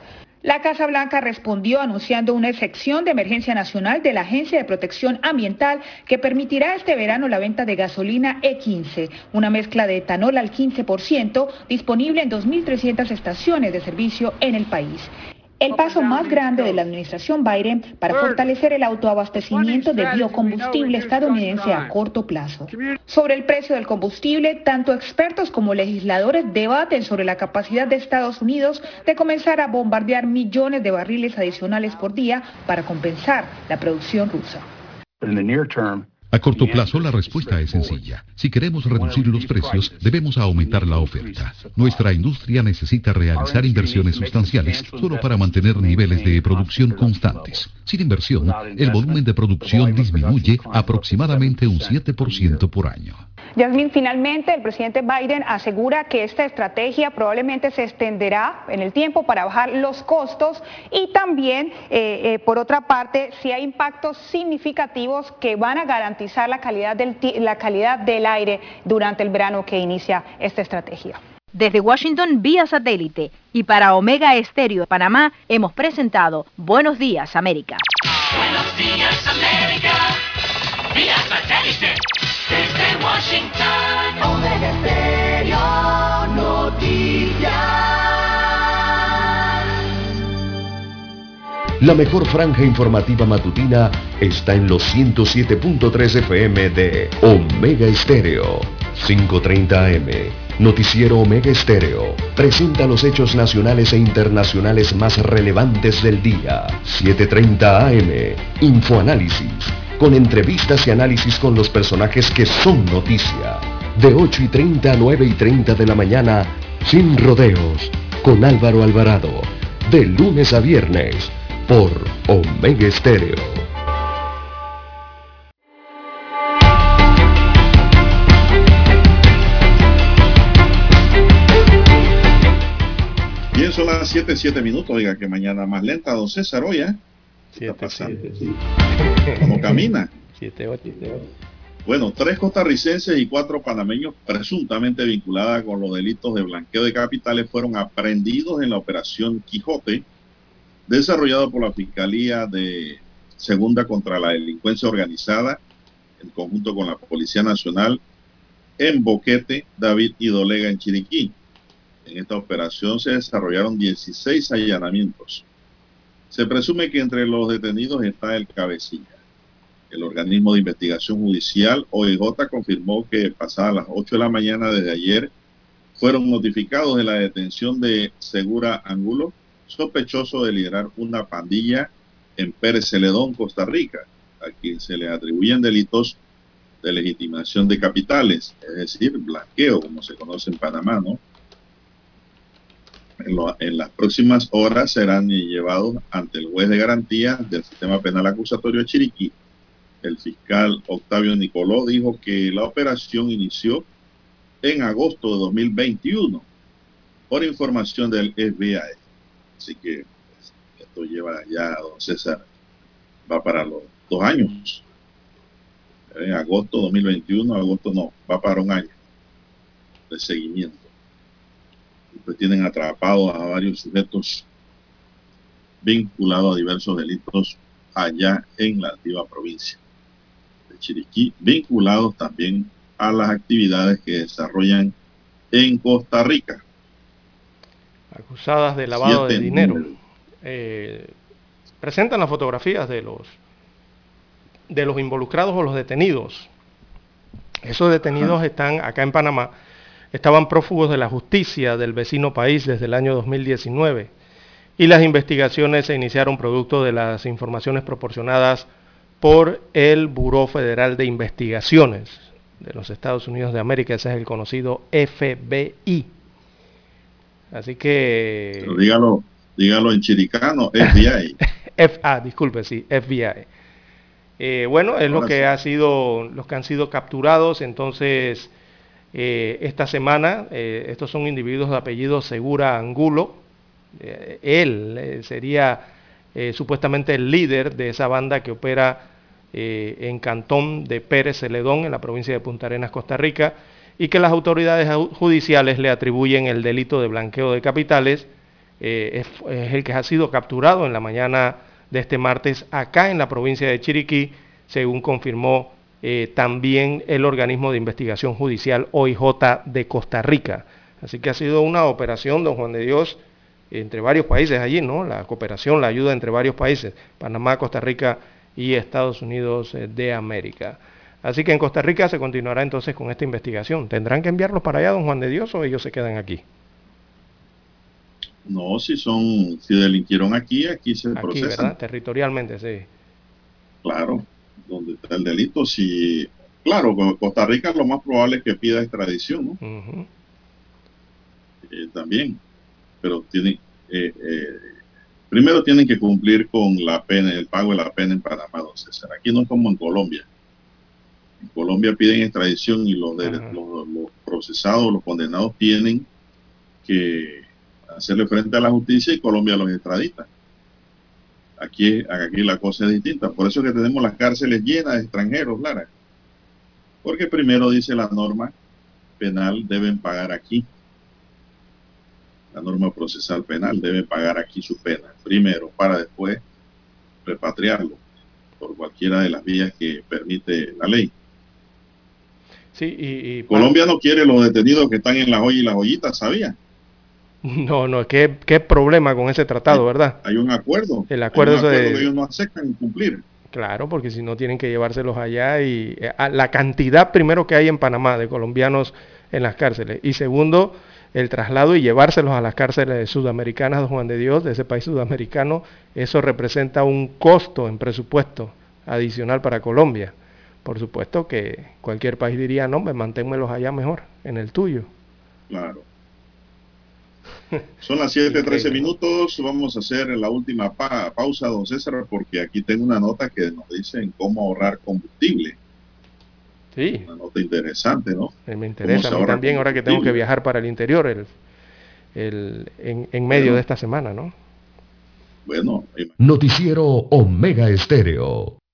La Casa Blanca respondió anunciando una excepción de emergencia nacional de la Agencia de Protección Ambiental que permitirá este verano la venta de gasolina E15, una mezcla de etanol al 15%, disponible en 2.300 estaciones de servicio en el país. El paso más grande de la administración Biden para fortalecer el autoabastecimiento de biocombustible estadounidense a corto plazo. Sobre el precio del combustible, tanto expertos como legisladores debaten sobre la capacidad de Estados Unidos de comenzar a bombardear millones de barriles adicionales por día para compensar la producción rusa. A corto plazo la respuesta es sencilla. Si queremos reducir los precios, debemos aumentar la oferta. Nuestra industria necesita realizar inversiones sustanciales solo para mantener niveles de producción constantes. Sin inversión, el volumen de producción disminuye aproximadamente un 7% por año. Yasmin, finalmente el presidente Biden asegura que esta estrategia probablemente se extenderá en el tiempo para bajar los costos y también, eh, eh, por otra parte, si hay impactos significativos que van a garantizar la calidad, del, la calidad del aire durante el verano que inicia esta estrategia. Desde Washington vía satélite y para Omega Estéreo de Panamá hemos presentado Buenos Días América. Buenos días, América. Vía satélite. Desde Washington. Omega Stereo Noticias. La mejor franja informativa matutina está en los 107.3 FM de Omega Estéreo, 530 AM. Noticiero Omega Estéreo presenta los hechos nacionales e internacionales más relevantes del día. 730 AM. Infoanálisis con entrevistas y análisis con los personajes que son noticia. De 8 y 30 a 9 y 30 de la mañana, sin rodeos, con Álvaro Alvarado. De lunes a viernes, por Omega Estéreo. Bien, son las 7, 7 minutos. Oiga, que mañana más lenta, don César, hoy, ¿eh? ¿Qué está pasando? ¿Cómo camina? Bueno, tres costarricenses y cuatro panameños presuntamente vinculadas con los delitos de blanqueo de capitales fueron aprehendidos en la operación Quijote, desarrollada por la Fiscalía de Segunda contra la Delincuencia Organizada, en conjunto con la Policía Nacional, en Boquete, David y Dolega, en Chiriquí. En esta operación se desarrollaron 16 allanamientos. Se presume que entre los detenidos está el cabecilla. El organismo de investigación judicial OIJ confirmó que pasadas las 8 de la mañana desde ayer fueron notificados de la detención de Segura Angulo, sospechoso de liderar una pandilla en Pérez Celedón, Costa Rica, a quien se le atribuyen delitos de legitimación de capitales, es decir, blanqueo, como se conoce en Panamá, ¿no? En, lo, en, las próximas horas serán llevados ante el juez de garantía del sistema penal acusatorio de Chiriquí. El fiscal Octavio Nicoló dijo que la operación inició en agosto de 2021 por información del FBI. Así que pues, esto lleva ya, don César, va para los dos años. En agosto 2021, agosto no, va para un año de seguimiento pues tienen atrapados a varios sujetos vinculados a diversos delitos allá en la antigua provincia de Chiriquí, vinculados también a las actividades que desarrollan en Costa Rica. Acusadas de lavado Siete de dinero. Eh, presentan las fotografías de los de los involucrados o los detenidos. Esos detenidos Ajá. están acá en Panamá estaban prófugos de la justicia del vecino país desde el año 2019 y las investigaciones se iniciaron producto de las informaciones proporcionadas por el Buró Federal de Investigaciones de los Estados Unidos de América, ese es el conocido FBI. Así que... Pero dígalo, dígalo en chiricano, FBI. F ah, disculpe, sí, FBI. Eh, bueno, es lo que ha sido, los que han sido capturados, entonces eh, esta semana, eh, estos son individuos de apellido Segura Angulo. Eh, él sería supuestamente el líder de esa banda que opera en Cantón de Pérez Celedón, en la provincia de Punta Arenas, Costa Rica, y que las autoridades judiciales le atribuyen el delito de blanqueo de capitales. Es, es el que ha sido capturado en la mañana de este martes acá en la provincia de Chiriquí, según confirmó eh, también el organismo de investigación judicial OIJ de Costa Rica. Así que ha sido una operación, don Juan de Dios, entre varios países allí, ¿no? La cooperación, la ayuda entre varios países, Panamá, Costa Rica y Estados Unidos eh, de América. Así que en Costa Rica se continuará entonces con esta investigación. ¿Tendrán que enviarlos para allá, don Juan de Dios, o ellos se quedan aquí? No, si son, si delinquieron aquí, aquí se aquí, procesan. ¿verdad? Territorialmente, sí. Claro, donde está el delito. Si, claro, Costa Rica lo más probable es que pida extradición, ¿no? Eh, también, pero tienen, eh, eh, primero tienen que cumplir con la pena, el pago de la pena en Panamá, don César. Aquí no es como en Colombia. En Colombia piden extradición y los, de, los, los procesados, los condenados tienen que hacerle frente a la justicia y Colombia los extradita. Aquí, aquí la cosa es distinta. Por eso que tenemos las cárceles llenas de extranjeros, Lara. Porque primero dice la norma penal, deben pagar aquí. La norma procesal penal debe pagar aquí su pena. Primero, para después repatriarlo por cualquiera de las vías que permite la ley. Sí, y, Colombia no quiere los detenidos que están en la joya y la joyita, ¿sabía? No, no, ¿qué, qué problema con ese tratado, ¿verdad? Hay un acuerdo. El acuerdo, Hay un acuerdo de... que ellos no aceptan cumplir. Claro, porque si no tienen que llevárselos allá y eh, la cantidad primero que hay en Panamá de colombianos en las cárceles y segundo el traslado y llevárselos a las cárceles sudamericanas de Juan de Dios, de ese país sudamericano, eso representa un costo en presupuesto adicional para Colombia. Por supuesto que cualquier país diría, no, me manténmelos allá mejor, en el tuyo. Claro. Son las 7:13 minutos. Vamos a hacer la última pa pausa, don César, porque aquí tengo una nota que nos dice en cómo ahorrar combustible. Sí. Una nota interesante, ¿no? Eh, me interesa a mí también ahora que tengo que viajar para el interior el, el, en, en medio bueno. de esta semana, ¿no? Bueno. Noticiero Omega Estéreo.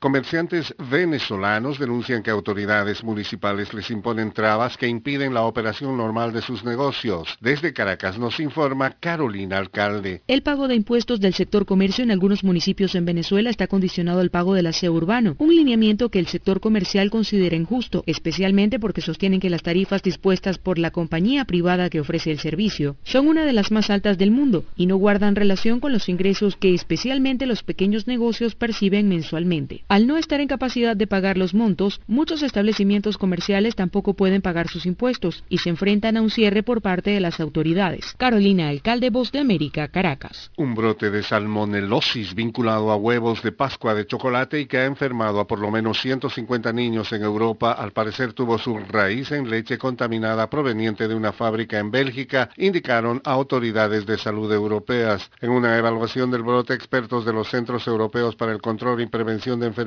Comerciantes venezolanos denuncian que autoridades municipales les imponen trabas que impiden la operación normal de sus negocios. Desde Caracas nos informa Carolina Alcalde. El pago de impuestos del sector comercio en algunos municipios en Venezuela está condicionado al pago del aseo urbano, un lineamiento que el sector comercial considera injusto, especialmente porque sostienen que las tarifas dispuestas por la compañía privada que ofrece el servicio son una de las más altas del mundo y no guardan relación con los ingresos que especialmente los pequeños negocios perciben mensualmente. Al no estar en capacidad de pagar los montos, muchos establecimientos comerciales tampoco pueden pagar sus impuestos y se enfrentan a un cierre por parte de las autoridades. Carolina, alcalde Voz de América, Caracas. Un brote de salmonelosis vinculado a huevos de Pascua de chocolate y que ha enfermado a por lo menos 150 niños en Europa, al parecer tuvo su raíz en leche contaminada proveniente de una fábrica en Bélgica, indicaron autoridades de salud europeas. En una evaluación del brote, expertos de los Centros Europeos para el Control y Prevención de Enfermedades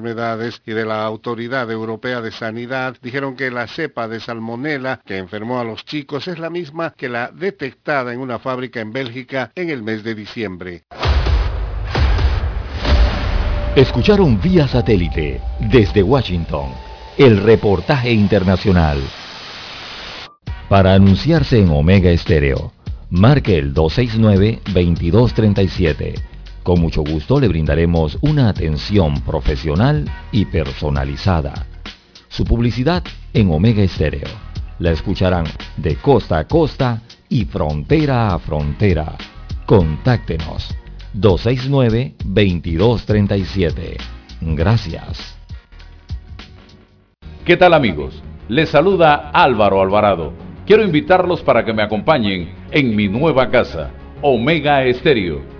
y de la Autoridad Europea de Sanidad dijeron que la cepa de salmonela que enfermó a los chicos es la misma que la detectada en una fábrica en Bélgica en el mes de diciembre. Escucharon vía satélite desde Washington el reportaje internacional. Para anunciarse en Omega Estéreo, marque el 269-2237. Con mucho gusto le brindaremos una atención profesional y personalizada. Su publicidad en Omega Estéreo. La escucharán de costa a costa y frontera a frontera. Contáctenos 269-2237. Gracias. ¿Qué tal amigos? Les saluda Álvaro Alvarado. Quiero invitarlos para que me acompañen en mi nueva casa, Omega Estéreo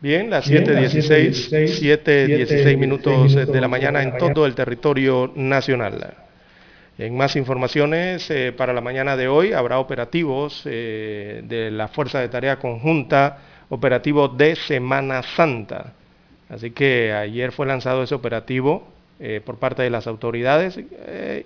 Bien, las 7.16 7.16 minutos de la mañana en todo el territorio nacional. En más informaciones, eh, para la mañana de hoy habrá operativos eh, de la Fuerza de Tarea Conjunta, operativo de Semana Santa. Así que ayer fue lanzado ese operativo eh, por parte de las autoridades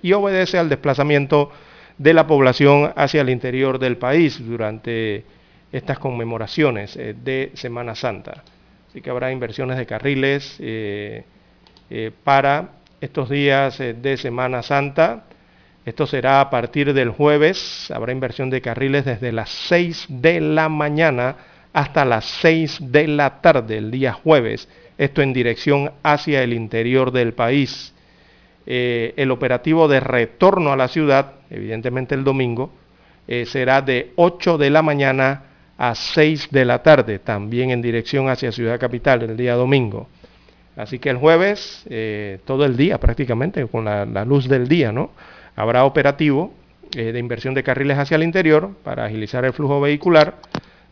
y obedece al desplazamiento de la población hacia el interior del país durante estas conmemoraciones eh, de Semana Santa. Así que habrá inversiones de carriles eh, eh, para estos días de Semana Santa. Esto será a partir del jueves. Habrá inversión de carriles desde las 6 de la mañana hasta las 6 de la tarde, el día jueves. Esto en dirección hacia el interior del país. el operativo de retorno a la ciudad, evidentemente el domingo, será de 8 de la mañana a 6 de la tarde, también en dirección hacia Ciudad Capital el día domingo. Así que el jueves, eh, todo el día prácticamente, con la, luz del día, ¿no? Habrá operativo eh, de inversión de carriles hacia el interior para agilizar el flujo vehicular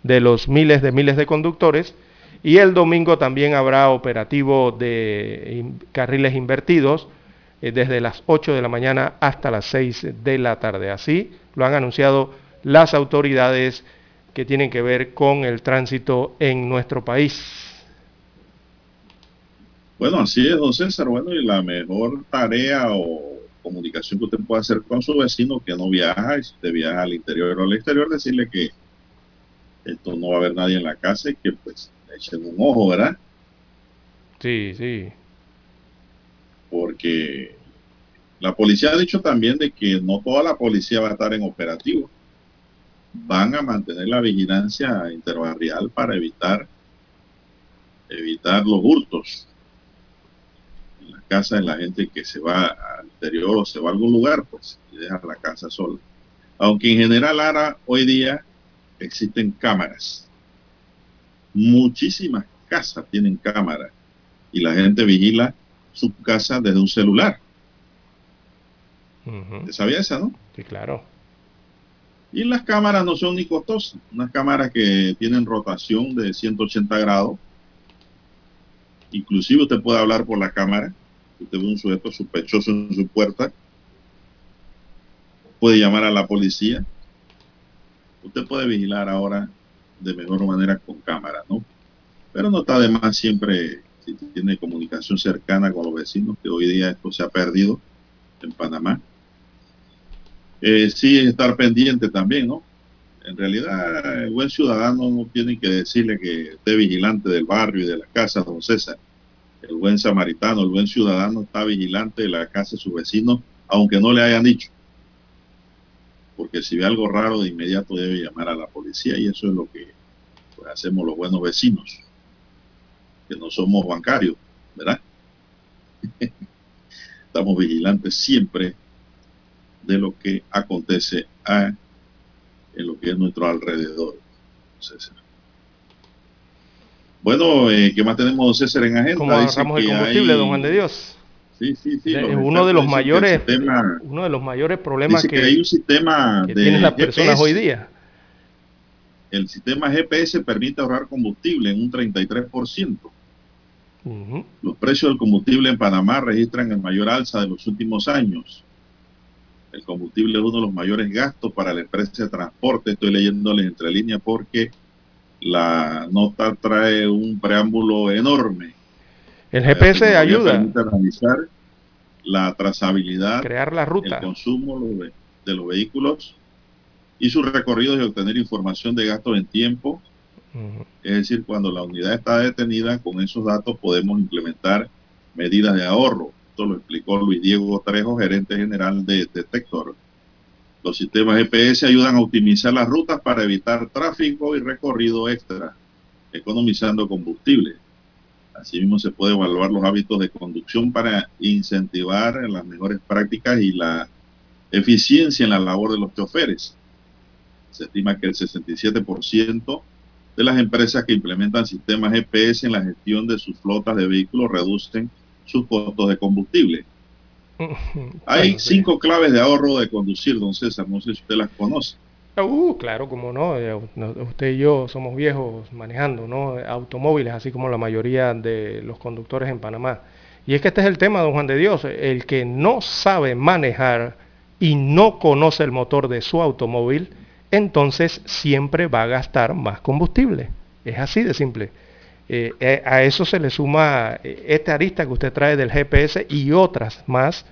de los miles de miles de conductores. Y el domingo también habrá operativo de carriles invertidos eh, desde las 8 de la mañana hasta las 6 de la tarde. Así lo han anunciado las autoridades que tienen que ver con el tránsito en nuestro país. Bueno, así es, don César. Bueno, y la mejor tarea o comunicación que usted puede hacer con su vecino que no viaja, y si usted viaja al interior o al exterior, decirle que esto no va a haber nadie en la casa y que pues echen un ojo, ¿verdad? Sí, sí. Porque la policía ha dicho también de que no toda la policía va a estar en operativo van a mantener la vigilancia interbarrial para evitar evitar los hurtos en la casa de la gente que se va al interior o se va a algún lugar, pues, y deja la casa sola. Aunque en general ahora, hoy día, existen cámaras. Muchísimas casas tienen cámaras y la gente vigila su casa desde un celular. sabía esa, no? Sí, claro. Y las cámaras no son ni costosas. Unas cámaras que tienen rotación de 180 grados. Inclusive usted puede hablar por la cámara. Usted ve un sujeto sospechoso en su puerta. Puede llamar a la policía. Usted puede vigilar ahora de mejor manera con cámara, ¿no? Pero no está de más siempre si tiene comunicación cercana con los vecinos, que hoy día esto se ha perdido en Panamá eh, sí estar pendiente también, ¿no? En realidad, el buen ciudadano no tiene que decirle que esté vigilante del barrio y de la casa, don César. El buen samaritano, el buen ciudadano está vigilante de la casa de su vecino, aunque no le hayan dicho. Porque si ve algo raro, de inmediato debe llamar a la policía y eso es lo que pues, hacemos los buenos vecinos, que no somos bancarios, ¿verdad? Estamos vigilantes siempre de lo que acontece en lo que es nuestro alrededor. César. Bueno, eh, ¿qué más tenemos, César, en agenda? ¿Cómo agarramos el combustible, don Juan de Dios? Sí, sí, sí. uno de los mayores, uno de los mayores problemas que, hay un sistema que tienen las personas hoy día. El sistema GPS permite ahorrar combustible en un 33%. Los precios del combustible en Panamá registran el mayor alza de los últimos años. El combustible es uno de los mayores gastos para la empresa de transporte. Estoy leyéndoles entre líneas porque la nota trae un preámbulo enorme. El GPS ayuda. Permite analizar la trazabilidad, crear la ruta, el consumo de los vehículos y sus recorridos y obtener información de gastos en tiempo. Es decir, cuando la unidad está detenida, con esos datos podemos implementar medidas de ahorro lo explicó Luis Diego Trejo, gerente general de Detector. Los sistemas GPS ayudan a optimizar las rutas para evitar tráfico y recorrido extra, economizando combustible. Asimismo, se puede evaluar los hábitos de conducción para incentivar las mejores prácticas y la eficiencia en la labor de los choferes. Se estima que el 67% de las empresas que implementan sistemas GPS en la gestión de sus flotas de vehículos reducen sus costos de combustible. Hay cinco claves de ahorro de conducir, don César, no sé si usted las conoce. Uh, claro, como no, eh, usted y yo somos viejos manejando, ¿no? Automóviles, así como la mayoría de los conductores en Panamá. Y es que este es el tema, don Juan de Dios, el que no sabe manejar y no conoce el motor de su automóvil, entonces siempre va a gastar más combustible. Es así de simple. Eh, eh, a eso se le suma esta arista que usted trae del GPS y otras más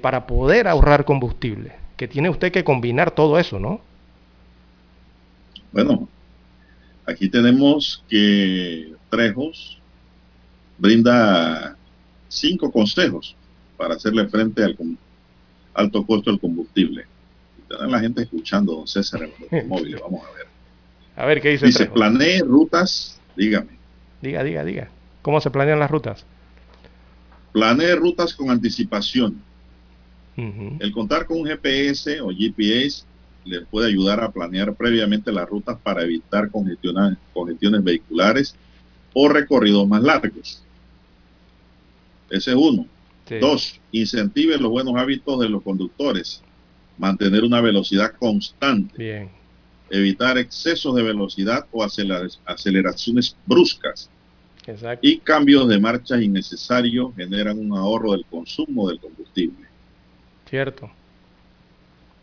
para poder ahorrar combustible, que tiene usted que combinar todo eso, ¿no? Bueno, aquí tenemos que Trejos brinda cinco consejos para hacerle frente al alto costo del combustible. La gente escuchando, don César, en los móviles. Vamos a ver. A ver, ¿qué dice? Dice, planee rutas, dígame. Diga, diga, diga. ¿Cómo se planean las rutas? Planee rutas con anticipación. El contar con un GPS o GPS le puede ayudar a planear previamente las rutas para evitar congestiones vehiculares o recorridos más largos. Ese es uno. Dos, incentive los buenos hábitos de los conductores. Mantener una velocidad constante. Bien. Evitar excesos de velocidad o aceleraciones bruscas. Exacto. Y cambios de marcha innecesarios generan un ahorro del consumo del combustible. Cierto.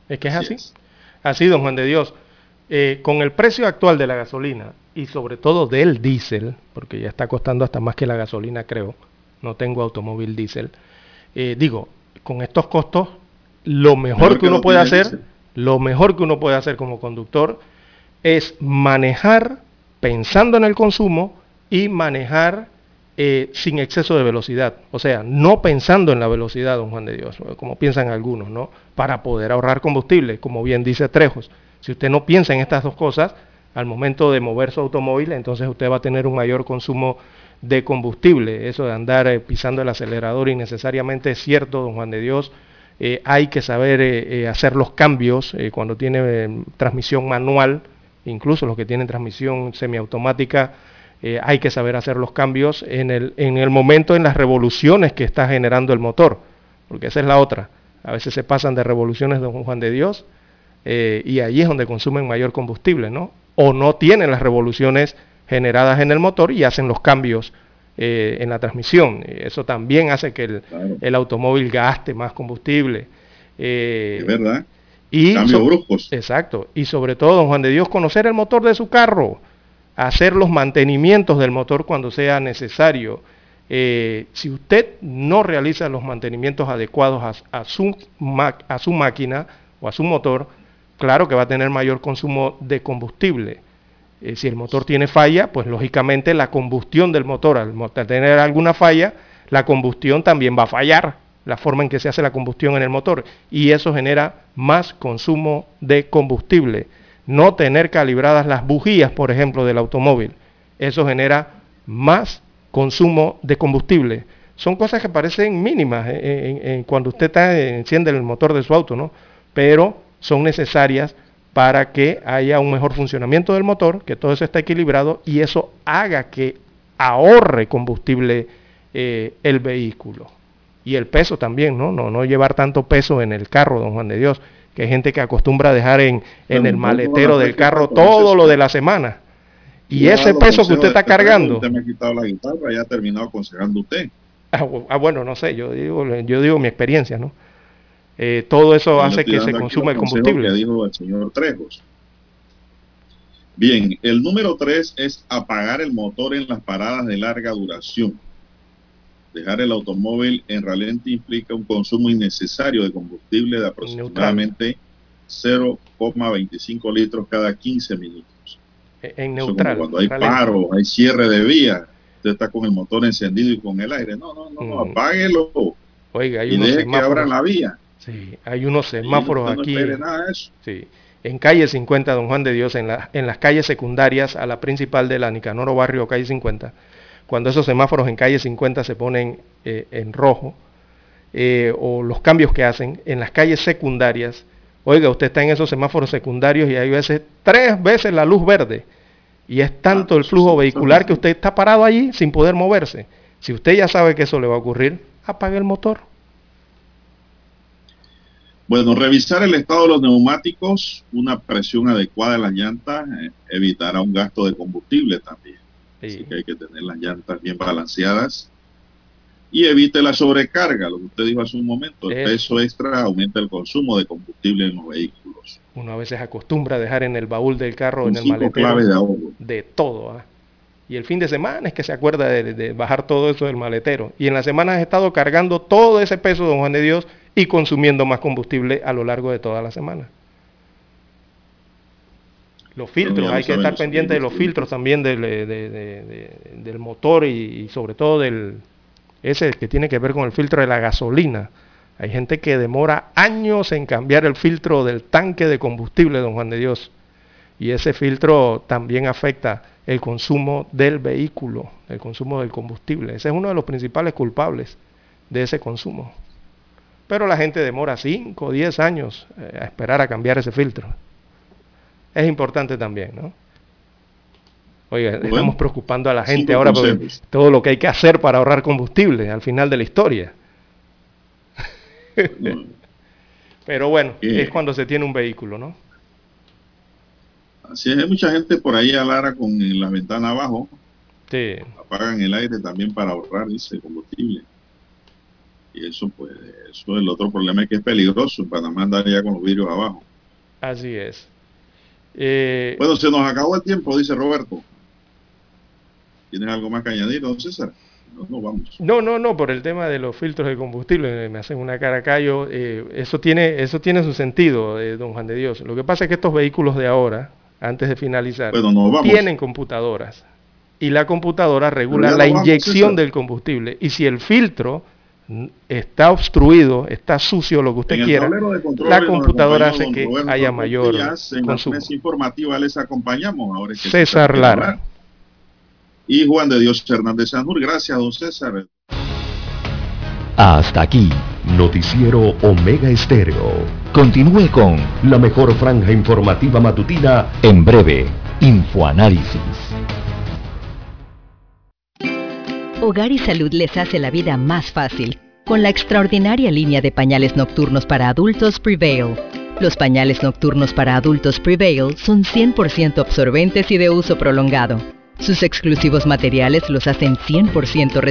Es que es así. Así, don Juan de Dios, eh, con el precio actual de la gasolina y sobre todo del diésel, porque ya está costando hasta más que la gasolina, creo, no tengo automóvil diésel, eh, digo, con estos costos, lo mejor, que, uno puede hacer, lo mejor que uno puede hacer como conductor es manejar pensando en el consumo y manejar eh, sin exceso de velocidad. O sea, no pensando en la velocidad, don Juan de Dios, como piensan algunos, ¿no? Para poder ahorrar combustible, como bien dice Trejos. Si usted no piensa en estas dos cosas, al momento de mover su automóvil, entonces usted va a tener un mayor consumo de combustible. Eso de andar eh, pisando el acelerador innecesariamente es cierto, don Juan de Dios. Eh, hay que saber hacer los cambios cuando tiene transmisión manual, incluso los que tienen transmisión semiautomática eh, hay que saber hacer los cambios en el, en el momento, en las revoluciones que está generando el motor, porque esa es la otra. A veces se pasan de revoluciones de un Juan de Dios eh, y ahí es donde consumen mayor combustible, ¿no? O no tienen las revoluciones generadas en el motor y hacen los cambios eh, en la transmisión. Eso también hace que el, el automóvil gaste más combustible. es verdad. Y Cambios bruscos. Exacto. Y sobre todo, don Juan de Dios, conocer el motor de su carro hacer los mantenimientos del motor cuando sea necesario. Eh, si usted no realiza los mantenimientos adecuados a, su a, su máquina o a su motor, claro que va a tener mayor consumo de combustible. Eh, si el motor tiene falla, pues lógicamente la combustión del motor, al tener alguna falla, la combustión también va a fallar, la forma en que se hace la combustión en el motor, y eso genera más consumo de combustible no tener calibradas las bujías, por ejemplo, del automóvil. Eso genera más consumo de combustible. Son cosas que parecen mínimas en, cuando usted enciende el motor de su auto, ¿no? Pero son necesarias para que haya un mejor funcionamiento del motor, que todo eso esté equilibrado y eso haga que ahorre combustible eh, el vehículo. Y el peso también, ¿no? ¿no? No llevar tanto peso en el carro, don Juan de Dios que hay gente que acostumbra a dejar en, en el maletero del carro todo lo de la semana. Y ese peso que usted está cargando. Usted me ha quitado la guitarra y ha terminado aconsejando usted. Ah, ah, bueno, no sé, yo digo, yo digo mi experiencia, ¿no? Eh, todo eso hace que se consuma el combustible. Que dijo el señor Trejos. Bien, el número tres es apagar el motor en las paradas de larga duración. Dejar el automóvil en ralente implica un consumo innecesario de combustible de aproximadamente 0,25 litros cada 15 minutos. E-, en neutral. cuando hay paro, hay cierre de vía, usted está con el motor encendido y con el aire. No, no, no, no mm. apáguelo. Oiga, hay y deje que abran la vía. Sí, hay unos semáforos aquí. Sí. En calle 50, don Juan de Dios, en, la, en las calles secundarias a la principal de la Nicanoro Barrio, calle 50, cuando esos semáforos en calle 50 se ponen eh, en rojo, eh, o los cambios que hacen en las calles secundarias, oiga, usted está en esos semáforos secundarios y hay veces tres veces la luz verde Y es tanto el flujo vehicular que usted está parado allí sin poder moverse. Si usted ya sabe que eso le va a ocurrir, apague el motor. Bueno, revisar el estado de los neumáticos, una presión adecuada de las llantas, eh, evitará un gasto de combustible también. Sí. Así que hay que tener las llantas bien balanceadas y evite la sobrecarga, lo que usted dijo hace un momento. El peso extra aumenta el consumo de combustible en los vehículos. Uno a veces acostumbra a dejar en el baúl del carro, un en el maletero, de, de, todo. ¿eh? Y el fin de semana es que se acuerda de, de, bajar todo eso del maletero. Y en la semana has estado cargando todo ese peso, don Juan de Dios, y consumiendo más combustible a lo largo de toda la semana. Los filtros, hay que estar pendiente de los filtros también del, de, del motor y, y, sobre todo del ese que tiene que ver con el filtro de la gasolina. Hay gente que demora años en cambiar el filtro del tanque de combustible, don Juan de Dios. Y ese filtro también afecta el consumo del vehículo, el consumo del combustible. Ese es uno de los principales culpables de ese consumo. Pero la gente demora 5 o 10 años eh, a esperar a cambiar ese filtro. Es importante también, ¿no? Oiga, bueno, estamos preocupando a la gente ahora por todo lo que hay que hacer para ahorrar combustible al final de la historia. Bueno. Pero bueno, eh, es cuando se tiene un vehículo, ¿no? Así es, hay mucha gente por ahí alara con la ventana abajo. Sí. Apagan el aire también para ahorrar, dice, combustible. Y eso, pues, eso es el otro problema, es que es peligroso. En Panamá andaría con los vidrios abajo. Así es. Eh, bueno, se nos acabó el tiempo, dice Roberto. ¿Tienes algo más que añadir, don César? No, no, vamos. No, no, no, por el tema de los filtros de combustible, me hacen una cara callo. Eh, eso, tiene, eso tiene su sentido, eh, don Juan de Dios. Lo que pasa es que estos vehículos de ahora, antes de finalizar, bueno, no, tienen computadoras. Y la computadora regula la vamos, inyección del combustible. Y si el filtro está obstruido, está sucio, lo que usted quiera, la computadora hace que haya mayor en consumo. La informativa les acompañamos ahora. Que César Lara y Juan de Dios Hernández Sanur. Gracias, don César. Hasta aquí, Noticiero Omega Estéreo. Continúe con la mejor franja informativa matutina en breve, Infoanálisis. Hogar y Salud les hace la vida más fácil con la extraordinaria línea de pañales nocturnos para adultos Prevail. Los pañales nocturnos para adultos Prevail son 100% absorbentes y de uso prolongado sus exclusivos materiales los hacen 100%